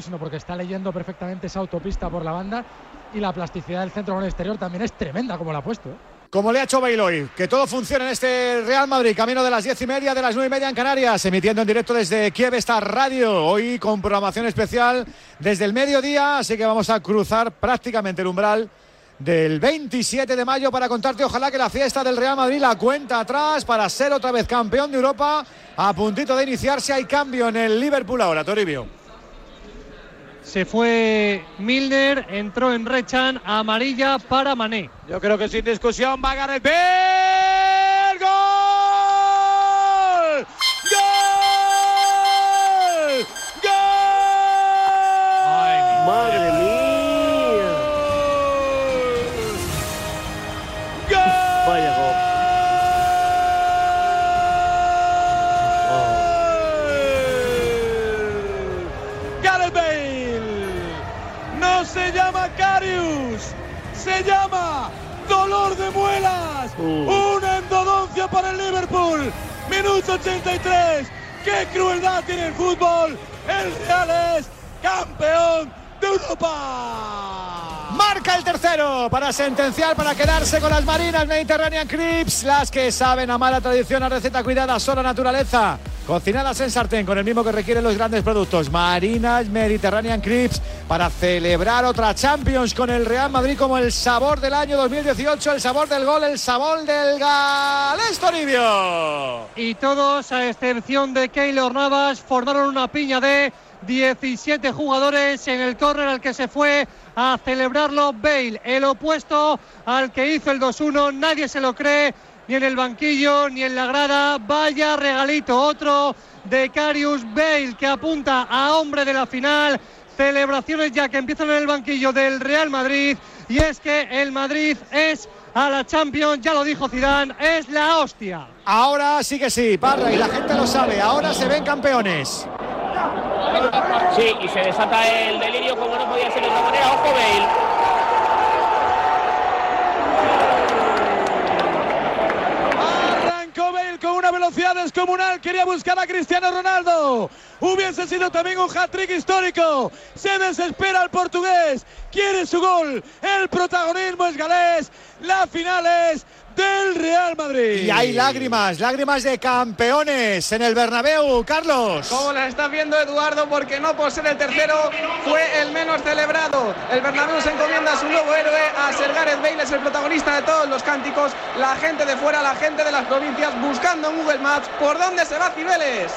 sino porque está leyendo perfectamente esa autopista por la banda y la plasticidad del centro con el exterior también es tremenda como la ha puesto. ¿eh? Como le ha hecho Bale hoy, que todo funcione en este Real Madrid, camino de las diez y media, de las nueve y media en Canarias, emitiendo en directo desde Kiev esta radio, hoy con programación especial desde el mediodía, así que vamos a cruzar prácticamente el umbral del 27 de mayo para contarte ojalá que la fiesta del Real Madrid la cuenta atrás para ser otra vez campeón de Europa a puntito de iniciarse hay cambio en el Liverpool ahora Toribio se fue Milner entró en Rechan amarilla para Mané. Yo creo que sin discusión va a ganar el gol dolor de muelas. Uh. Una endodoncia para el Liverpool. Minuto 83. ¡Qué crueldad tiene el fútbol! El Real es campeón de Europa. Marca el tercero para sentenciar, para quedarse con las marinas Mediterranean Crips, las que saben a mala tradición, a receta cuidada, solo naturaleza. Cocinadas en sartén con el mismo que requieren los grandes productos. Marinas Mediterranean Crips para celebrar otra Champions con el Real Madrid como el sabor del año 2018, el sabor del gol, el sabor del Galés Toribio. y todos, a excepción de Keylor Navas, formaron una piña de 17 jugadores en el córner al que se fue a celebrarlo Bale, el opuesto al que hizo el 2-1, nadie se lo cree, ni en el banquillo, ni en la grada, vaya regalito, otro de Carius Bale que apunta a hombre de la final, celebraciones ya que empiezan en el banquillo del Real Madrid, y es que el Madrid es a la Champions, ya lo dijo Zidane, es la hostia. Ahora sí que sí, Parra, y la gente lo sabe, ahora se ven campeones. Sí, y se desata el delirio como no podía ser de otra manera. Ojo Bale. Velocidad descomunal. Quería buscar a Cristiano Ronaldo. Hubiese sido también un hat-trick histórico. Se desespera el portugués. Quiere su gol. El protagonismo es galés. La final es del Real Madrid. Y hay lágrimas, lágrimas de campeones en el Bernabéu, Carlos. Como las está viendo Eduardo, porque no por ser el tercero fue el menos celebrado. El Bernabéu se encomienda a su nuevo héroe, a Sir Gareth Bale, es el protagonista de todos los cánticos. La gente de fuera, la gente de las provincias, buscando en Google Maps por dónde se va Cibeles.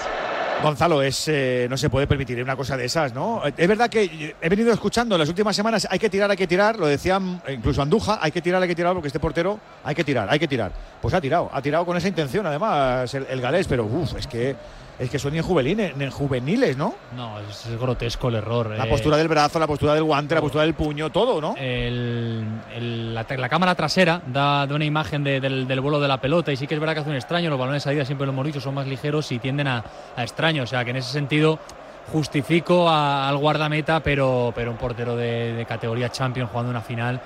Gonzalo, es, eh, no se puede permitir una cosa de esas, ¿no? Es verdad que he venido escuchando en las últimas semanas, hay que tirar, hay que tirar, lo decían incluso Anduja, hay que tirar, hay que tirar, porque este portero hay que tirar, hay que tirar. Pues ha tirado, ha tirado con esa intención, además, el, el galés, pero uff, es que, es que son ni en juveniles, ni en juveniles, ¿no? No, es, es grotesco el error. La eh. postura del brazo, la postura del guante, la postura del puño, todo, ¿no? El- el- la, la cámara trasera da, da una imagen de- del, del vuelo de la pelota y sí que es verdad que hace un extraño. Los balones de salida siempre lo hemos dicho, son más ligeros y tienden a, a extraño. O sea que en ese sentido justifico a- al guardameta, pero, pero un portero de, de categoría champion jugando una final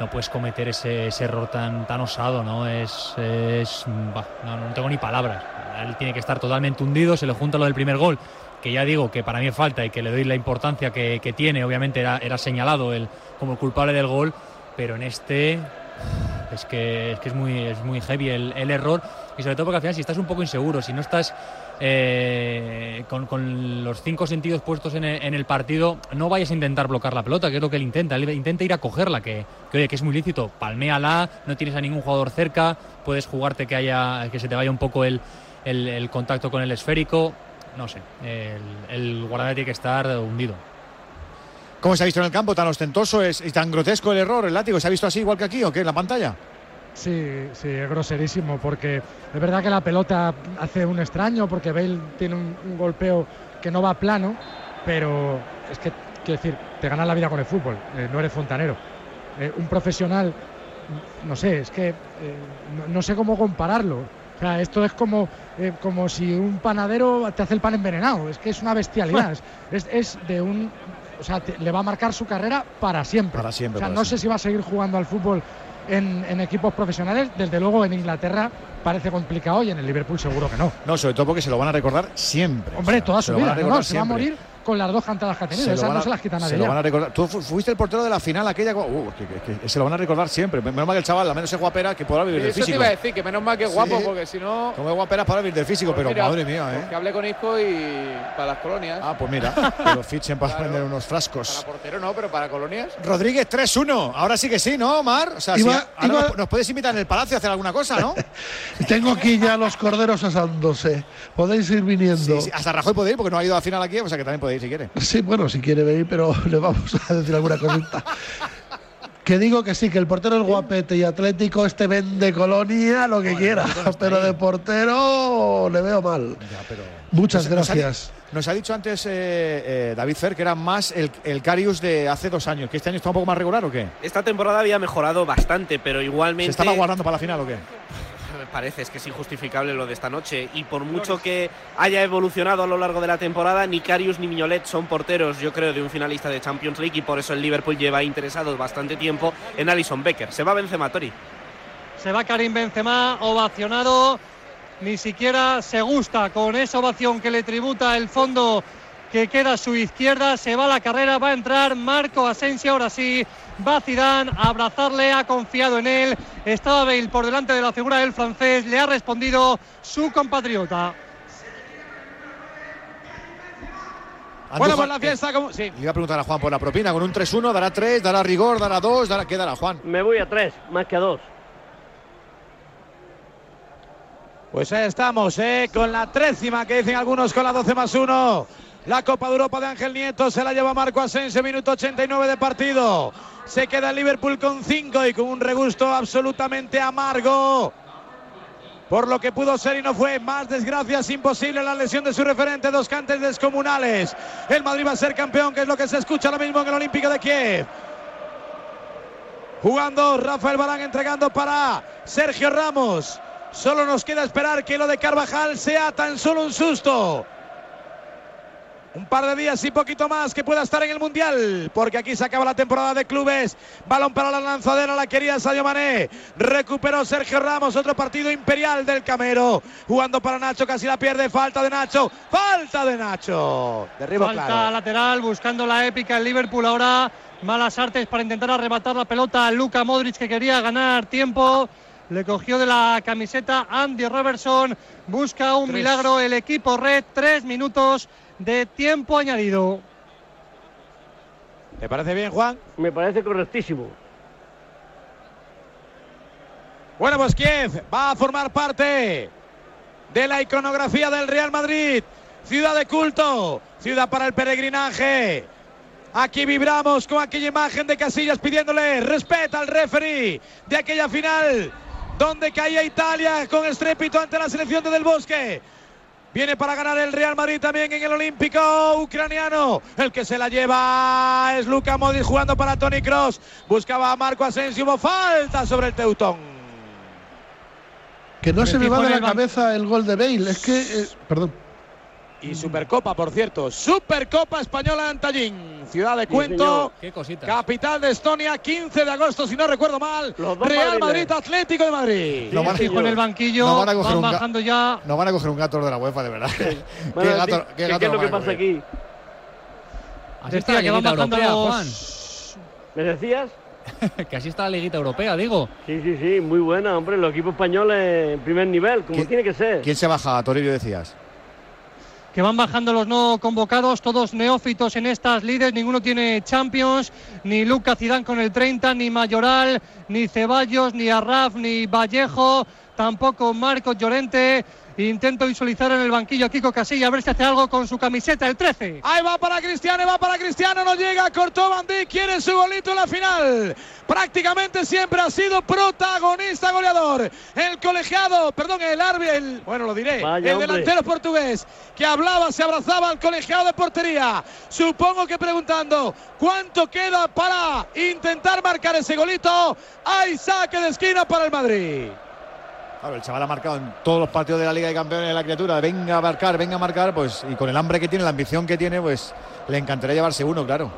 no puedes cometer ese, ese error tan, tan osado, ¿no? Es, es bah, no, no tengo ni palabras. Él tiene que estar totalmente hundido, se le junta lo del primer gol, que ya digo que para mí falta y que le doy la importancia que, que tiene, obviamente era, señalado el, como culpable del gol, pero en este es que es, que es muy, es muy heavy el, el error y sobre todo porque al final si estás un poco inseguro, si no estás eh, con, con los cinco sentidos puestos en el, en el partido, no vayas a intentar bloquear la pelota, que es lo que él intenta. Él intenta ir a cogerla, que, que oye, que es muy lícito. Palméala, no tienes a ningún jugador cerca, puedes jugarte que haya que se te vaya un poco el, el- el contacto con el esférico. No sé, el, el guardameta tiene que estar hundido. ¿Cómo se ha visto en el campo? ¿Tan ostentoso es, y tan grotesco el error, el látigo? ¿Se ha visto así igual que aquí o qué? ¿En la pantalla? Sí, sí, es groserísimo porque es verdad que la pelota hace un extraño porque Bale tiene un, un golpeo que no va plano, pero es que, quiero decir, te ganas la vida con el fútbol, eh, no eres fontanero. Eh, un profesional, no sé, es que eh, no, no sé cómo compararlo. O sea, esto es como, eh, como si un panadero te hace el pan envenenado, es que es una bestialidad, es, es- de un... O sea, te- le va a marcar su carrera para siempre. Para siempre, O sea, para no sé si va a seguir jugando al fútbol en, en equipos profesionales. Desde luego en Inglaterra parece complicado y en el Liverpool seguro que no. No, sobre todo porque se lo van a recordar siempre. Hombre, O sea, toda se su lo van vida. no, no, se va a morir con las dos cantadas que ha tenido. Se lo Esas van no a- se las quita se nadie. lo ya. van a recordar. Tú fu- fuiste el portero de la final aquella. Uh, que, que- que se lo van a recordar siempre. Menos mal que el chaval, al menos es guapera, que podrá vivir del Eso te físico. iba a decir, que menos mal que es guapo, Sí. porque si no. Como es guapera para vivir del físico, pero Mira, madre mía, ¿eh? Que hablé con Isco y para las colonias. Ah, pues mira, que lo fichen para Claro. vender unos frascos. Para portero no, pero para colonias. Rodríguez 3-1. Ahora sí que sí, ¿no, Omar? O sea, Iba- sí, ahora iba- nos, nos puedes invitar en el palacio a hacer alguna cosa, ¿no? Tengo aquí ya los corderos asándose. Podéis ir viniendo. Sí, sí, hasta Rajoy puede ir porque no ha ido a la final aquí, o sea que también puede ir si quiere. Sí, bueno, si quiere venir, pero le vamos a decir alguna cosita. que digo que sí, que el portero es guapete y atlético, este vende colonia, lo que quiera. Pero de portero le veo mal. Muchas Nos- nos ha- gracias. Nos ha dicho antes eh, eh, David Fer que era más el, el Carius de hace dos años, que este año está un poco más regular o qué? Esta temporada había mejorado bastante, pero igualmente. ¿Se estaba guardando para la final o qué? Parece es que es injustificable lo de esta noche. Y por mucho que haya evolucionado a lo largo de la temporada, ni Karius ni Miñolet son porteros, yo creo, de un finalista de Champions League. Y por eso el Liverpool lleva interesado bastante tiempo en Alison Becker. Se va Benzema, Tori. Se va Karim Benzema, ovacionado. Ni siquiera se gusta con esa ovación que le tributa el fondo que queda a su izquierda. Se va a la carrera, va a entrar Marco Asensio. Ahora sí, va Zidane a abrazarle, ha confiado en él. Estaba Bale por delante de la figura del francés. Le ha respondido su compatriota. Andújar, Bueno, pues la fiesta. Como... Sí. Le iba a preguntar a Juan por la propina, con un 3-1, dará 3, dará rigor, dará 2, dará, ¿qué dará Juan? Me voy a tres, más que a dos. Pues ahí estamos, ¿eh? con la trécima que dicen algunos con la 12 más 1. La Copa de Europa de Ángel Nieto se la lleva Marco Asensio, minuto 89 de partido. Se queda el Liverpool con 5 y con un regusto absolutamente amargo. Por lo que pudo ser y no fue. Más desgracias imposible la lesión de su referente. Dos cantes descomunales. El Madrid va a ser campeón, que es lo que se escucha ahora mismo en el Olímpico de Kiev. Jugando Rafael Barán entregando para Sergio Ramos. Solo nos queda esperar que lo de Carvajal sea tan solo un susto. Un par de días y poquito más que pueda estar en el Mundial, porque aquí se acaba la temporada de clubes. Balón para la lanzadera, la quería Sadio Mané. Recuperó Sergio Ramos, otro partido imperial del Camero. Jugando para Nacho, casi la pierde. Falta de Nacho, falta de Nacho. Derribo Falta claro. lateral, buscando la épica el Liverpool ahora. Malas artes para intentar arrebatar la pelota a Luka Modric que quería ganar tiempo. Le cogió de la camiseta Andy Robertson. Busca un Tres. milagro el equipo red. Tres minutos de tiempo añadido. ¿Te parece bien, Juan? Me parece correctísimo. Bueno, pues Kiev va a formar parte de la iconografía del Real Madrid. Ciudad de culto, ciudad para el peregrinaje. Aquí vibramos con aquella imagen de Casillas pidiéndole respeto al referee de aquella final donde caía Italia con estrépito ante la selección de Del Bosque. Viene para ganar el Real Madrid también en el Olímpico ucraniano. El que se la lleva es Luka Modric jugando para Tony Cross. Buscaba a Marco Asensio. Hubo falta sobre el Teutón. Que no se me va de la cabeza el gol de Bale. Es que. eh, perdón. Y Supercopa, por cierto. Supercopa Española de Antallín. Ciudad de Sí, Cuento. señor. Qué cositas. Capital de Estonia, 15 de agosto, si no recuerdo mal. Real. Madrid, Atlético de Madrid. No van, Fijo en el banquillo, No van a coger van un bajando ya. no van a coger un gato de la UEFA, de verdad. Bueno, ¿Qué gato, di- qué ¿qué- gato ¿Qué es lo que a pasa aquí? Así está la que van liguita bajando europea, los- ¿Me decías? Juan. que así está la liguita europea, digo. Sí, sí, sí, muy buena, hombre. Los equipos españoles en primer nivel, como ¿Quién- tiene que ser. ¿Quién se baja, Toribio, decías? Que van bajando los no convocados, todos neófitos en estas líderes, ninguno tiene Champions, ni Luca Zidane con el 30, ni Mayoral, ni Ceballos, ni Arraf, ni Vallejo, tampoco Marcos Llorente. Intento visualizar en el banquillo a Kiko Casilla a ver si hace algo con su camiseta, el 13. Ahí va para Cristiano, va para Cristiano, no llega, cortó Bandí, quiere su golito en la final. Prácticamente siempre ha sido protagonista goleador. El colegiado, perdón, el árbitro, el, bueno, lo diré, Vaya, el hombre. delantero portugués que hablaba, se abrazaba al colegiado de portería. Supongo que preguntando cuánto queda para intentar marcar ese golito. Hay saque de esquina para el Madrid. Claro, el chaval ha marcado en todos los partidos de la Liga de Campeones de la criatura. Venga a marcar, venga a marcar, pues, y con el hambre que tiene, la ambición que tiene, pues le encantaría llevarse uno, claro.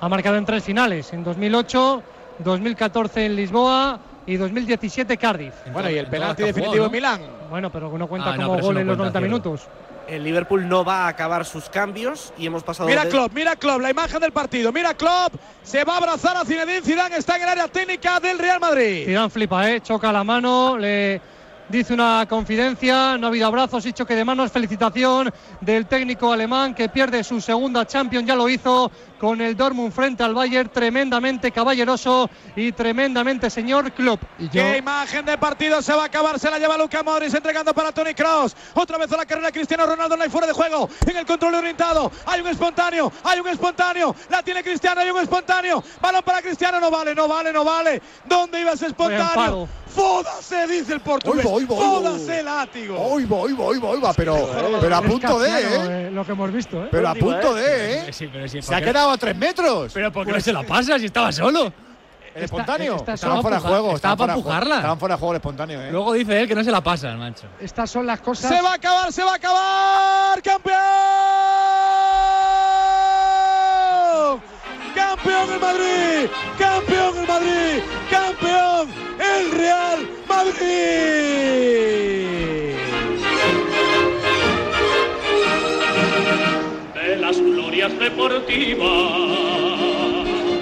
Ha marcado en tres finales, en 2008, 2014 en Lisboa y 2017 Cardiff. En Bueno, y el en penalti definitivo en jugado, Milán. Bueno, pero no cuenta Ah, no, como gol no en los cuenta, 90 cierto. minutos. El Liverpool no va a acabar sus cambios y hemos pasado Mira de- Klopp, mira Klopp, la imagen del partido. Mira Klopp, se va a abrazar a Zinedine Zidane, está en el área técnica del Real Madrid. Zidane flipa, ¿eh? choca la mano, le dice una confidencia, no ha habido abrazos y choque de manos, felicitación del técnico alemán que pierde su segunda Champions, ya lo hizo con el Dortmund frente al Bayern, tremendamente caballeroso y tremendamente señor Klopp. Y Qué imagen de partido se va a acabar, se la lleva Luca Modric entregando para Tony Cross. Otra vez a la carrera Cristiano Ronaldo, no hay fuera de juego. En el control orientado, hay un espontáneo, hay un espontáneo. La tiene Cristiano, hay un espontáneo. Balón para Cristiano, no vale, no vale, no vale. ¿Dónde iba ese espontáneo? Fódase, dice el portugués. Oigo, oigo, oigo. Fódase, látigo. Oigo, oigo, oigo, oigo, pero, pero a punto de, ¿eh? eh, Lo que hemos visto, ¿eh? Pero a punto de, ¿eh? Sí, pero sí, Se ha ¿por qué? Quedado a tres metros. Pero ¿por qué no se la pasa si estaba solo? El espontáneo. está Estaban solo fuera de para juego. estaban estaba para empujarla. Estaban fuera de juego el espontáneo, ¿eh? Luego dice él que no se la pasa, el macho. Estas son las cosas. Se va a acabar, se va a acabar. ¡Campeón! ¡Campeón el Madrid! ¡Campeón el Madrid! ¡Campeón el Real Madrid!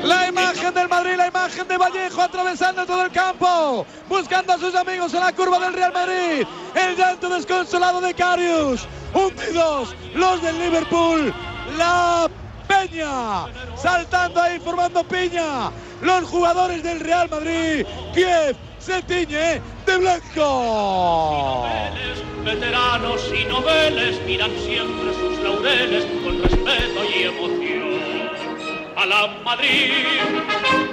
La imagen del Madrid, la imagen de Vallejo atravesando todo el campo, buscando a sus amigos en la curva del Real Madrid. El llanto desconsolado de Carius. Hundidos los del Liverpool. La Peña saltando ahí, formando piña. Los jugadores del Real Madrid. Kiev se tiñe de blanco. Veteranos y noveles miran siempre sus laureles con respeto y emoción. A la Madrid,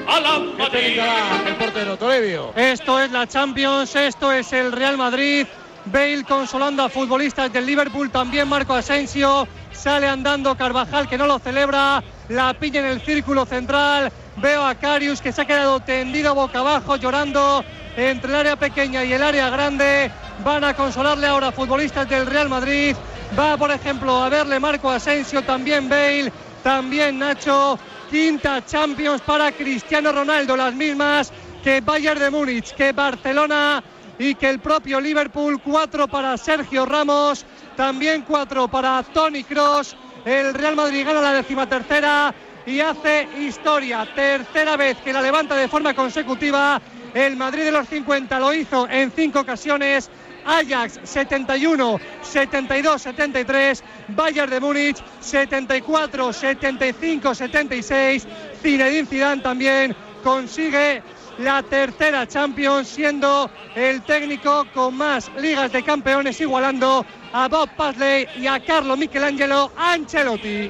a la Madrid. el portero Toribio. Esto es la Champions, esto es el Real Madrid. Bale consolando a futbolistas del Liverpool, también Marco Asensio. Sale andando Carvajal que no lo celebra. La pilla en el círculo central. Veo a Carius que se ha quedado tendido boca abajo llorando entre el área pequeña y el área grande. Van a consolarle ahora futbolistas del Real Madrid. Va, por ejemplo, a verle Marco Asensio, también Bale, también Nacho. Quinta Champions para Cristiano Ronaldo, las mismas que Bayern de Múnich, que Barcelona y que el propio Liverpool. Cuatro para Sergio Ramos, también cuatro para Tony Cross. El Real Madrid gana la decimatercera y hace historia. Tercera vez que la levanta de forma consecutiva. El Madrid de los 50 lo hizo en cinco ocasiones. Ajax 71, 72, 73, Bayern de Múnich 74, 75, 76, Zinedine Zidane también consigue la tercera Champions siendo el técnico con más ligas de campeones igualando a Bob Paisley y a Carlo Michelangelo Ancelotti.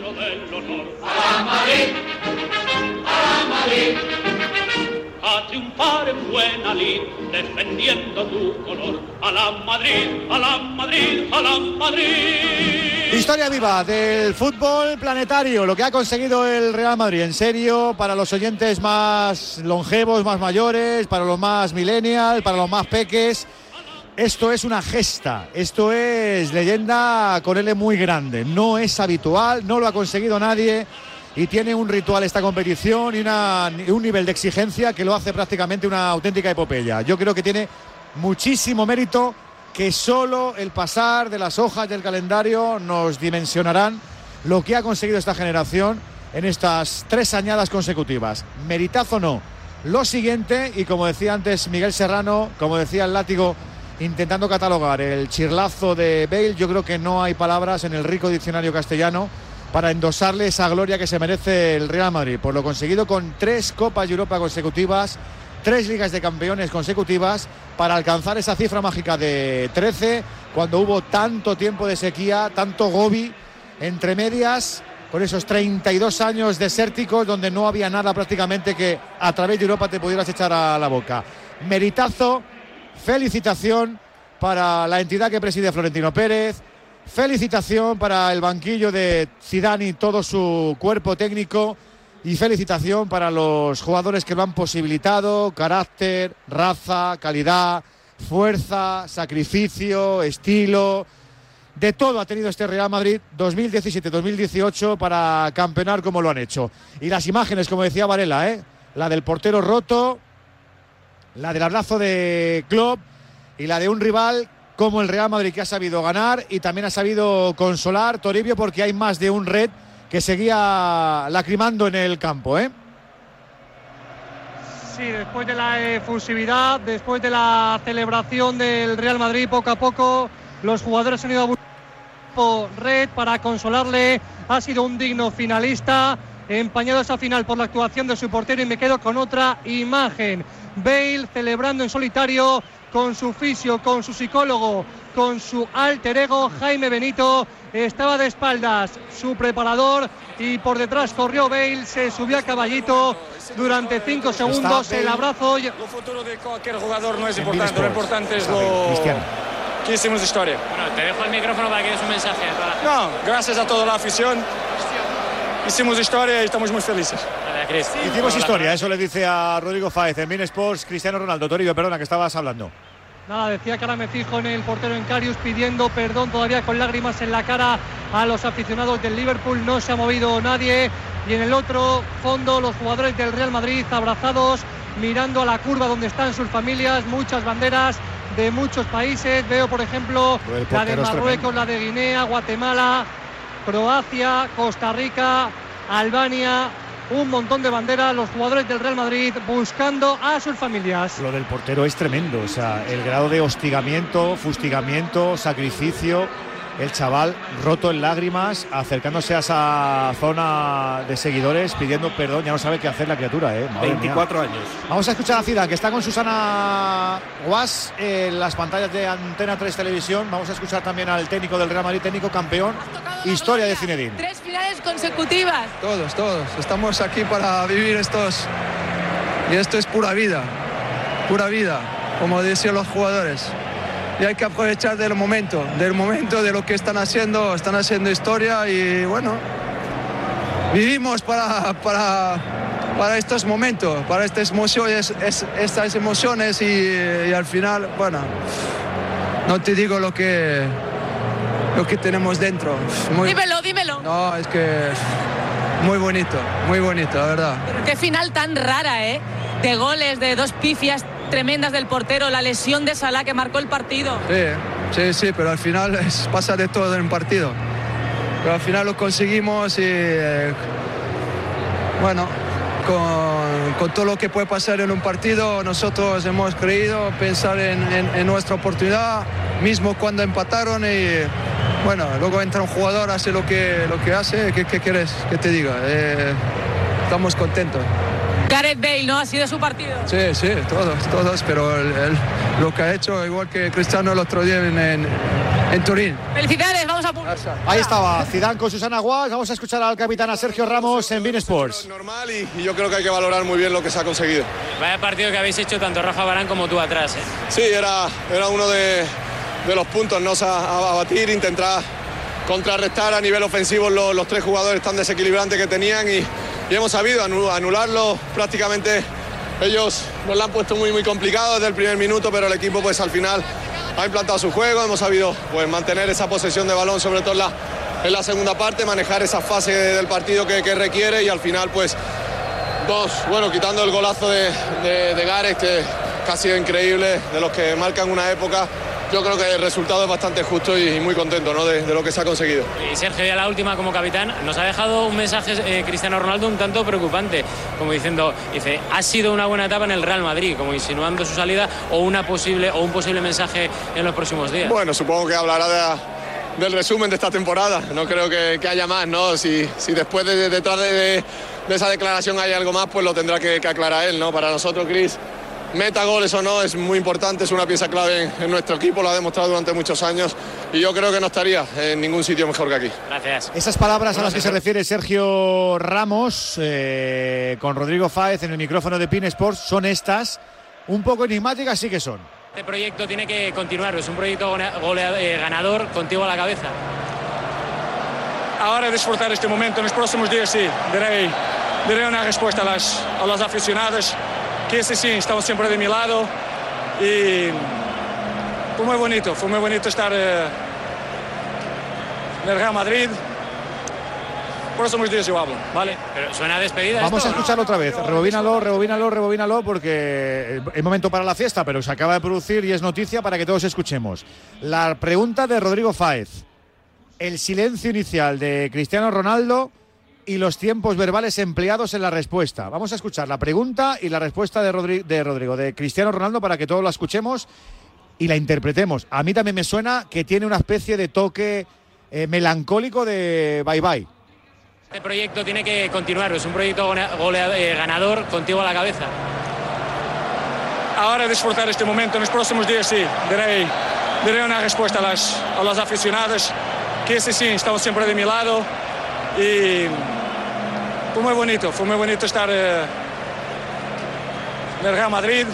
A Madrid, a Madrid, a triunfar en buena lid, defendiendo tu color. A la Madrid, a la Madrid, a la Madrid. Historia viva del fútbol planetario, lo que ha conseguido el Real Madrid. En serio, para los oyentes más longevos, más mayores, para los más millennials, para los más peques. Esto es una gesta, esto es leyenda con L muy grande. No es habitual, no lo ha conseguido nadie y tiene un ritual esta competición y un nivel de exigencia que lo hace prácticamente una auténtica epopeya. Yo creo que tiene muchísimo mérito que solo el pasar de las hojas del calendario nos dimensionarán lo que ha conseguido esta generación en estas tres añadas consecutivas. Meritazo no. Lo siguiente, y como decía antes Miguel Serrano, como decía el látigo, intentando catalogar el chirlazo de Bale, yo creo que no hay palabras en el rico diccionario castellano para endosarle esa gloria que se merece el Real Madrid por lo conseguido con tres Copas de Europa consecutivas, tres Ligas de Campeones consecutivas para alcanzar esa cifra mágica de 13 cuando hubo tanto tiempo de sequía, tanto gobi entre medias con esos 32 años desérticos donde no había nada prácticamente que a través de Europa te pudieras echar a la boca. Meritazo, felicitación para la entidad que preside Florentino Pérez, felicitación para el banquillo de Zidane y todo su cuerpo técnico y felicitación para los jugadores que lo han posibilitado, carácter, raza, calidad, fuerza, sacrificio, estilo, de todo ha tenido este Real Madrid 2017-2018 para campeonar como lo han hecho. Y las imágenes, como decía Varela, ¿eh? la del portero roto, la del abrazo de Klopp y la de un rival como el Real Madrid que ha sabido ganar y también ha sabido consolar Toribio porque hay más de un red que seguía lacrimando en el campo, ¿eh? Sí, después de la efusividad, después de la celebración del Real Madrid, poco a poco los jugadores han ido a buscar red para consolarle. Ha sido un digno finalista, empañado esa final por la actuación de su portero y me quedo con otra imagen. Bale celebrando en solitario con su fisio, con su psicólogo, con su alter ego Jaime Benito. Estaba de espaldas su preparador y por detrás corrió Bale, se subió a caballito durante cinco segundos, el abrazo. El futuro de cualquier jugador no es importante, lo importante es lo que hicimos historia. Bueno, te dejo el micrófono para que des un mensaje. No, gracias a toda la afición. Hicimos historia y estamos muy felices. Hicimos historia, eso le dice a Rodrigo Fáez en Bein Sports, Cristiano Ronaldo. Toribio, perdona, que estabas hablando. Nada, decía que ahora me fijo en el portero en Carius pidiendo perdón todavía con lágrimas en la cara a los aficionados del Liverpool. No se ha movido nadie. Y en el otro fondo, los jugadores del Real Madrid abrazados, mirando a la curva donde están sus familias, muchas banderas de muchos países. Veo, por ejemplo, la de Marruecos, la de Guinea, Guatemala, Croacia, Costa Rica, Albania. Un montón de banderas, los jugadores del Real Madrid buscando a sus familias. Lo del portero es tremendo, o sea, el grado de hostigamiento, fustigamiento, sacrificio, el chaval roto en lágrimas, acercándose a esa zona de seguidores, pidiendo perdón, ya no sabe qué hacer la criatura, ¿eh? Madre mía. 24 años. Vamos a escuchar a Zidane, que está con Susana Guas en las pantallas de Antena 3 Televisión. Vamos a escuchar también al técnico del Real Madrid, técnico campeón, historia de Zinedine. Tres finales consecutivas. Todos, todos. Estamos aquí para vivir estos. Y esto es pura vida. Pura vida, como decían los jugadores. Y hay que aprovechar del momento, del momento de lo que están haciendo. Están haciendo historia y bueno, vivimos para, para, para estos momentos, para estas emociones, es- estas emociones y, y al final, bueno, no te digo lo que, lo que tenemos dentro. Muy- Dímelo, dímelo. no, es que muy bonito, muy bonito, la verdad. Qué final tan rara, ¿eh? De goles, de dos pifias tremendas del portero, la lesión de Salah que marcó el partido. Sí, sí, sí, pero al final es- pasa de todo en un partido. Pero al final lo conseguimos y eh, bueno, con, con todo lo que puede pasar en un partido, nosotros hemos creído pensar en, en- en nuestra oportunidad, mismo cuando empataron y bueno, luego entra un jugador, hace lo que, lo que hace, ¿qué, qué quieres que te diga? Eh, estamos contentos. Gareth Bale, ¿no? Ha sido su partido. Sí, sí, todos, todos, pero el- el- lo que ha hecho, igual que Cristiano el otro día en, en- en Turín. Felicidades, vamos a Ahí estaba Zidane con Susana Guas. Vamos a escuchar al capitán a Sergio Ramos en Bein Sports. y yo creo que hay que valorar muy bien lo que se ha conseguido. Vaya partido que habéis hecho tanto Rafa Barán como tú atrás. ¿eh? Sí, era, era uno de, de los puntos ¿no? O sea, a, a batir, intentar contrarrestar a nivel ofensivo los, los tres jugadores tan desequilibrantes que tenían y, y hemos sabido anu- anularlo prácticamente. Ellos nos lo han puesto muy muy complicado desde el primer minuto, pero el equipo pues al final ha implantado su juego, hemos sabido pues mantener esa posesión de balón, sobre todo en la, segunda parte, manejar esa fase del partido que, requiere y al final pues dos, bueno, quitando el golazo de, de, de Gareth, que sido increíble, de los que marcan una época. Yo creo que el resultado es bastante justo y muy contento ¿no? de, de lo que se ha conseguido. Y Sergio, ya la última como capitán, nos ha dejado un mensaje eh, Cristiano Ronaldo un tanto preocupante, como diciendo, dice, ha sido una buena etapa en el Real Madrid, como insinuando su salida o una posible o un posible mensaje en los próximos días. Bueno, supongo que hablará de- del resumen de esta temporada. No creo que, que haya más, ¿no? Si, si después de, de- detrás de, esa declaración hay algo más, pues lo tendrá que, que aclarar él, ¿no? Para nosotros, Chris, meta goles o no, es muy importante, es una pieza clave en, en nuestro equipo, lo ha demostrado durante muchos años y yo creo que no estaría en ningún sitio mejor que aquí. Gracias. Esas palabras a las que se refiere Sergio Ramos eh, con Rodrigo Fáez en el micrófono de Pin Sports son estas. Un poco enigmáticas sí que son. Este proyecto tiene que continuar, es un proyecto eh, ganador contigo a la cabeza. Ahora disfrutar este momento, en los próximos días sí, daré, daré una respuesta a, las, a los aficionados, que ese sí, estamos siempre de mi lado y fue muy bonito, fue muy bonito estar eh, en el Real Madrid. próximos días yo hablo, ¿vale? Pero suena despedida. Vamos esto, a ¿no? escucharlo otra vez. Rebobínalo, rebobínalo, rebobínalo, porque es momento para la fiesta, pero se acaba de producir y es noticia para que todos escuchemos. La pregunta de Rodrigo Fáez. El silencio inicial de Cristiano Ronaldo y los tiempos verbales empleados en la respuesta. Vamos a escuchar la pregunta y la respuesta de, Rodri- de Rodrigo, de Cristiano Ronaldo, para que todos la escuchemos y la interpretemos. A mí también me suena que tiene una especie de toque eh, melancólico de bye bye. Este proyecto tiene que continuar, es un proyecto eh, ganador contigo a la cabeza. Ahora disfrutar este momento, en los próximos días sí, daré, daré una respuesta a las, a los aficionados, que ese sí, están siempre de mi lado y fue muy bonito, fue muy bonito estar eh, en el Real Madrid.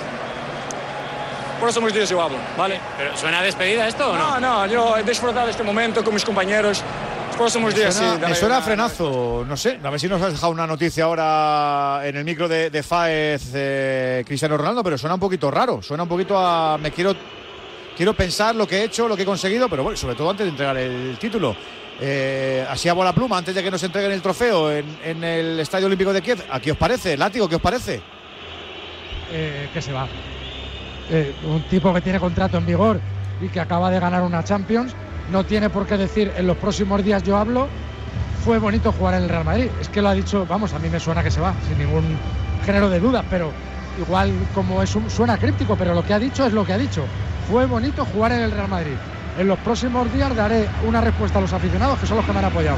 Próximos días yo hablo, ¿vale? ¿Pero suena despedida esto o no? No, no, yo he disfrutado este momento con mis compañeros. Los próximos días suena, sí. me suena a frenazo, no sé, a ver si nos has dejado una noticia ahora en el micro de, de Faez eh, Cristiano Ronaldo, pero suena un poquito raro, suena un poquito a me quiero quiero pensar lo que he hecho, lo que he conseguido, pero bueno, sobre todo antes de entregar el título. Eh, así a bola pluma, antes de que nos entreguen el trofeo en, el Estadio Olímpico de Kiev, ¿a qué os parece? Látigo, ¿qué os parece? eh, que se va. Eh, un tipo que tiene contrato en vigor y que acaba de ganar una Champions, no tiene por qué decir en los próximos días yo hablo, fue bonito jugar en el Real Madrid. Es que lo ha dicho, vamos, a mí me suena que se va, sin ningún género de dudas, pero igual como es un, suena críptico, pero lo que ha dicho es lo que ha dicho. Fue bonito jugar en el Real Madrid. En los próximos días daré una respuesta a los aficionados, que son los que me han apoyado.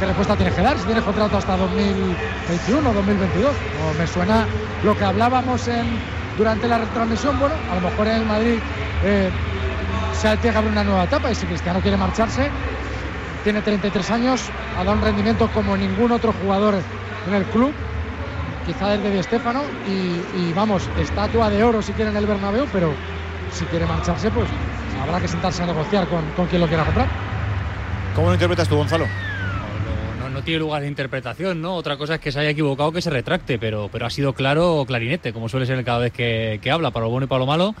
¿Qué respuesta tienes que dar? Si tienes contrato hasta 2021 o 2022. O me suena lo que hablábamos en, durante la retransmisión. Bueno, a lo mejor en el Madrid eh, se tiene que abrir una nueva etapa y si Cristiano quiere marcharse, tiene 33 años, ha dado un rendimiento como ningún otro jugador en el club, quizá desde Di Stéfano, y, y vamos, estatua de oro si quiere en el Bernabéu, pero si quiere marcharse, pues habrá que sentarse a negociar con, con quien lo quiera comprar. ¿Cómo lo interpretas tú, Gonzalo? No, no tiene lugar de interpretación, ¿no? Otra cosa es que se haya equivocado, que se retracte, pero, pero ha sido claro o clarinete, como suele ser cada vez que, que habla, para lo bueno y para lo malo.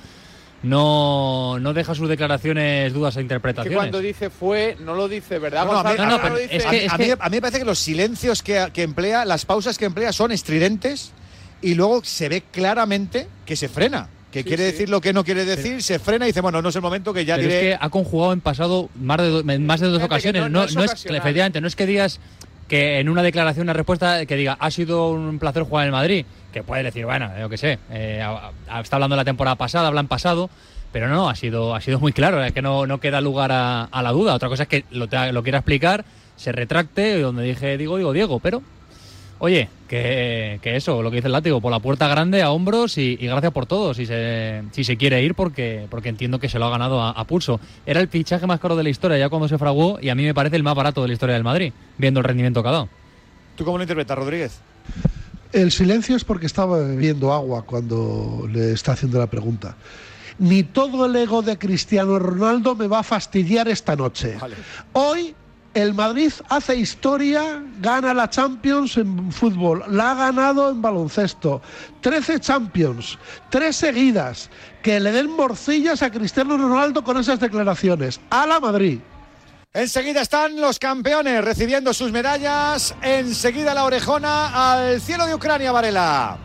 No, no deja sus declaraciones dudas a Que interpretaciones. cuando dice fue, no lo dice, ¿verdad? No, no, Gonzalo? mí- a mí- a mí me parece que los silencios que, que emplea, las pausas que emplea son estridentes y luego se ve claramente que se frena. Que quiere decir lo que no quiere decir, se frena y dice, bueno, no es el momento que ya Pero diré. es que ha conjugado en pasado más de, do- en más de dos Fíjate ocasiones. no- No, no es no es, ocasional. efectivamente, no es que digas que en una declaración, una respuesta, que diga, ha sido un placer jugar en el Madrid, que puede decir, bueno, yo qué sé, eh, está hablando de la temporada pasada, habla en pasado, pero no, ha sido, ha sido muy claro, es que no, no queda lugar a, a la duda. Otra cosa es que lo, te- lo quiera explicar, se retracte, donde dije digo, digo, Diego, pero... Oye, que, que eso, lo que dice el látigo, por la puerta grande, a hombros y, y gracias por todo, si se, si se quiere ir, porque, porque entiendo que se lo ha ganado a, a pulso. Era el fichaje más caro de la historia ya cuando se fraguó y a mí me parece el más barato de la historia del Madrid, viendo el rendimiento que ha dado. ¿Tú cómo lo interpretas, Rodríguez? El silencio es porque estaba bebiendo agua cuando le está haciendo la pregunta. Ni todo el ego de Cristiano Ronaldo me va a fastidiar esta noche. Hoy el Madrid hace historia, gana la Champions en fútbol, la ha ganado en baloncesto. 13 Champions, tres seguidas. Que le den morcillas a Cristiano Ronaldo con esas declaraciones. A la Madrid. Enseguida están los campeones recibiendo sus medallas. Enseguida la orejona al cielo de Ucrania, Varela.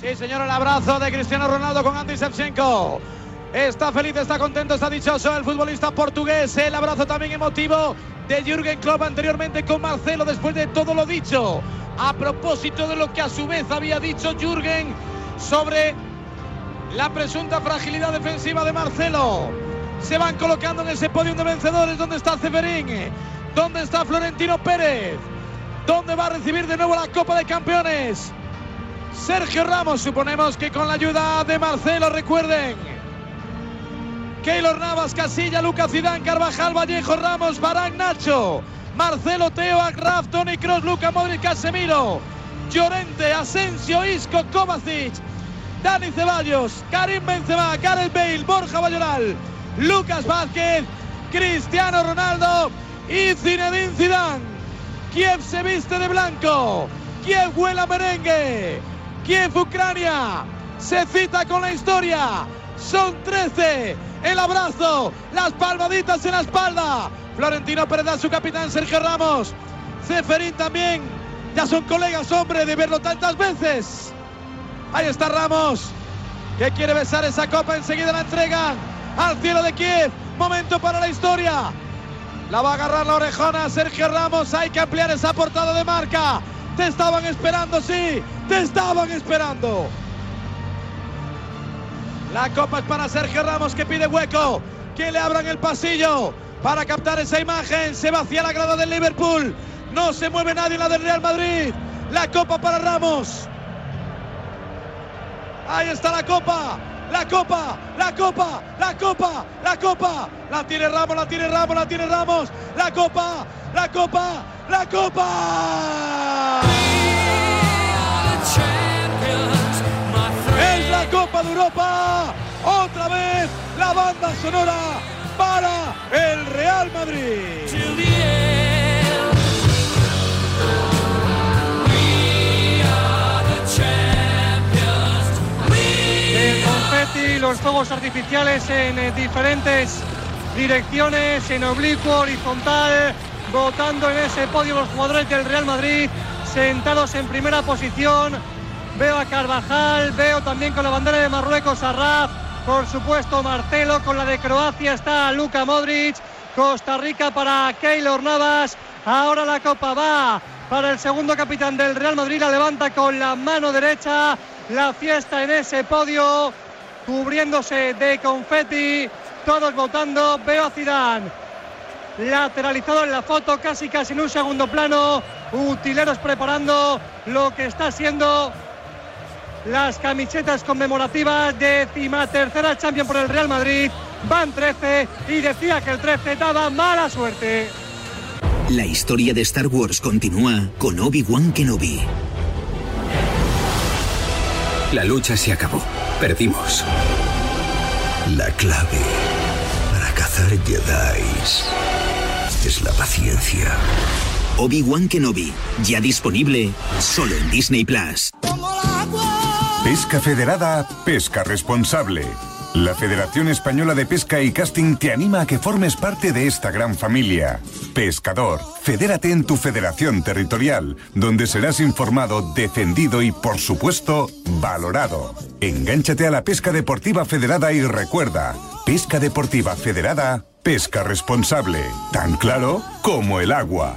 Sí, señor, el abrazo de Cristiano Ronaldo con Andy Shevchenko. Está feliz, está contento, está dichoso el futbolista portugués. El abrazo también emotivo de Jürgen Klopp anteriormente con Marcelo después de todo lo dicho. A propósito de lo que a su vez había dicho Jürgen sobre la presunta fragilidad defensiva de Marcelo. Se van colocando en ese podio de vencedores. ¿Dónde está Ceferín? ¿Dónde está Florentino Pérez? ¿Dónde va a recibir de nuevo la Copa de Campeones? Sergio Ramos, suponemos que con la ayuda de Marcelo, recuerden. Keylor Navas, Casilla, Lucas Zidane, Carvajal, Vallejo, Ramos, Barán, Nacho, Marcelo, Teo, Agraf, Tony Cross, Luca Modric, Casemiro, Llorente, Asensio, Isco, Kovacic, Dani Ceballos, Karim Benzema, Gareth Bale, Borja Mayoral, Lucas Vázquez, Cristiano Ronaldo y Zinedine Zidane. Kiev se viste de blanco, Kiev huela merengue, Kiev Ucrania se cita con la historia. Son 13, el abrazo, las palmaditas en la espalda. Florentino Pérez a su capitán Sergio Ramos. Ceferín también. Ya son colegas, hombre, de verlo tantas veces. Ahí está Ramos, que quiere besar esa copa. Enseguida la entregan al cielo de Kiev. Momento para la historia. La va a agarrar la orejona Sergio Ramos. Hay que ampliar esa portada de marca. Te estaban esperando, sí. Te estaban esperando. La copa es para Sergio Ramos que pide hueco. Que le abran el pasillo para captar esa imagen. Se vacía la grada del Liverpool. No se mueve nadie en la del Real Madrid. La copa para Ramos. Ahí está la copa. La copa, la copa, la copa, la copa. La tiene Ramos, la tiene Ramos, la tiene Ramos. La copa, la copa, la copa. Copa de Europa. Otra vez la banda sonora para el Real Madrid. El confeti, los fuegos artificiales en eh, diferentes direcciones, en oblicuo, horizontal, votando en ese podio los jugadores del Real Madrid, sentados en primera posición. Veo a Carvajal, veo también con la bandera de Marruecos a Raf, por supuesto Marcelo, con la de Croacia está Luka Modric, Costa Rica para Keylor Navas, ahora la copa va para el segundo capitán del Real Madrid, la levanta con la mano derecha, la fiesta en ese podio, cubriéndose de confeti, todos votando, veo a Zidane lateralizado en la foto, casi casi en un segundo plano, utileros preparando lo que está siendo las camisetas conmemorativas, décima tercera Champions por el Real Madrid, van 13 y decía que el 13 daba mala suerte. La historia de Star Wars continúa con Obi-Wan Kenobi. La lucha se acabó. Perdimos. La clave para cazar Jedi es la paciencia. Obi-Wan Kenobi, ya disponible solo en Disney Plus. Pesca Federada, pesca responsable. La Federación Española de Pesca y Casting te anima a que formes parte de esta gran familia. Pescador, fedérate en tu federación territorial, donde serás informado, defendido y, por supuesto, valorado. Engánchate a la pesca deportiva federada y recuerda, pesca deportiva federada, pesca responsable. Tan claro como el agua.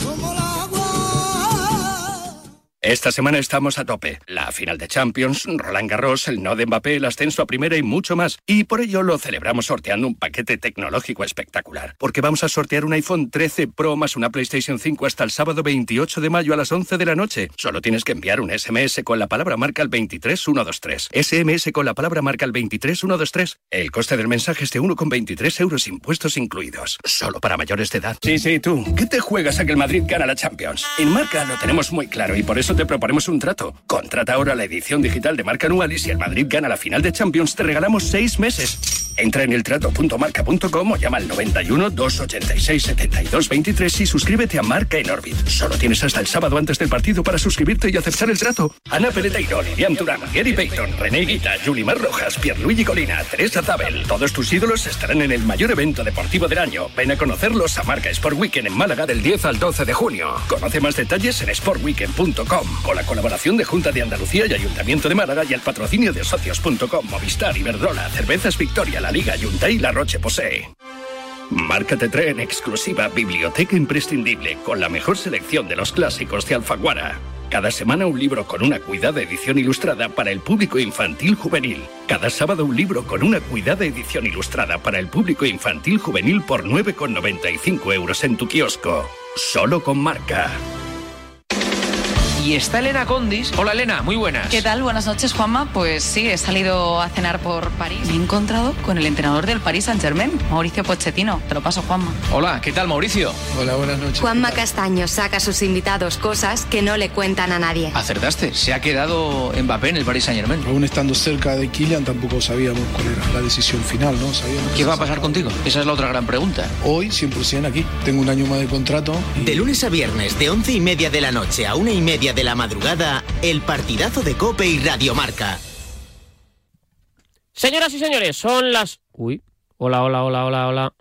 Esta semana estamos a tope. La final de Champions, Roland Garros, el no de Mbappé, el ascenso a primera y mucho más. Y por ello lo celebramos sorteando un paquete tecnológico espectacular. Porque vamos a sortear un iPhone 13 Pro más una PlayStation 5 hasta el sábado 28 de mayo a las 11 de la noche. Solo tienes que enviar un SMS con la palabra marca al 23123. SMS con la palabra marca al 23123. El coste del mensaje es de 1,23 euros impuestos incluidos. Solo para mayores de edad. Sí, sí, tú. ¿Qué te juegas a que el Madrid gana la Champions? En marca lo tenemos muy claro y por eso te proponemos un trato. Contrata ahora la edición digital de Marca Anual y si el Madrid gana la final de Champions te regalamos seis meses. Entra en eltrato.marca.com o llama al 91 286 72 23 y suscríbete a Marca en Orbit. Solo tienes hasta el sábado antes del partido para suscribirte y aceptar el trato. Ana Peleteiro, Lilian Turán, Gary Payton, René Guita, Yulimar Rojas, Pierluigi Colina, Teresa Zabel. Todos tus ídolos estarán en el mayor evento deportivo del año. Ven a conocerlos a Marca Sport Weekend en Málaga del 10 al 12 de junio. Conoce más detalles en sportweekend.com con la colaboración de Junta de Andalucía y Ayuntamiento de Málaga y el patrocinio de socios.com, Movistar, Iberdrola, Cervezas Victoria, La Liga, Yunta y La Roche Posee. Marca te trae en exclusiva Biblioteca Imprescindible con la mejor selección de los clásicos de Alfaguara. Cada semana un libro con una cuidada edición ilustrada para el público infantil juvenil. Cada sábado un libro con una cuidada edición ilustrada para el público infantil juvenil por 9,95 euros en tu kiosco. Solo con marca. Y está Elena Condis. Hola Elena, muy buenas. ¿Qué tal? Buenas noches, Juanma. Pues sí, he salido a cenar por París. Me he encontrado con el entrenador del Paris Saint-Germain, Mauricio Pochettino. Te lo paso, Juanma. Hola, ¿qué tal Mauricio? Hola, buenas noches. Juanma Castaño saca a sus invitados cosas que no le cuentan a nadie. Acertaste, se ha quedado Mbappé en el Paris Saint-Germain. Aún estando cerca de Kylian tampoco sabíamos cuál era la decisión final, ¿no? Sabíamos ¿Qué va a pasar contigo? Esa es la otra gran pregunta. Hoy 100% aquí. Tengo un año más de contrato. y- De lunes a viernes, de once y media de la noche a una y media de la madrugada, el partidazo de Cope y Radiomarca. Señoras y señores, son las. Uy. Hola, hola, hola, hola, hola.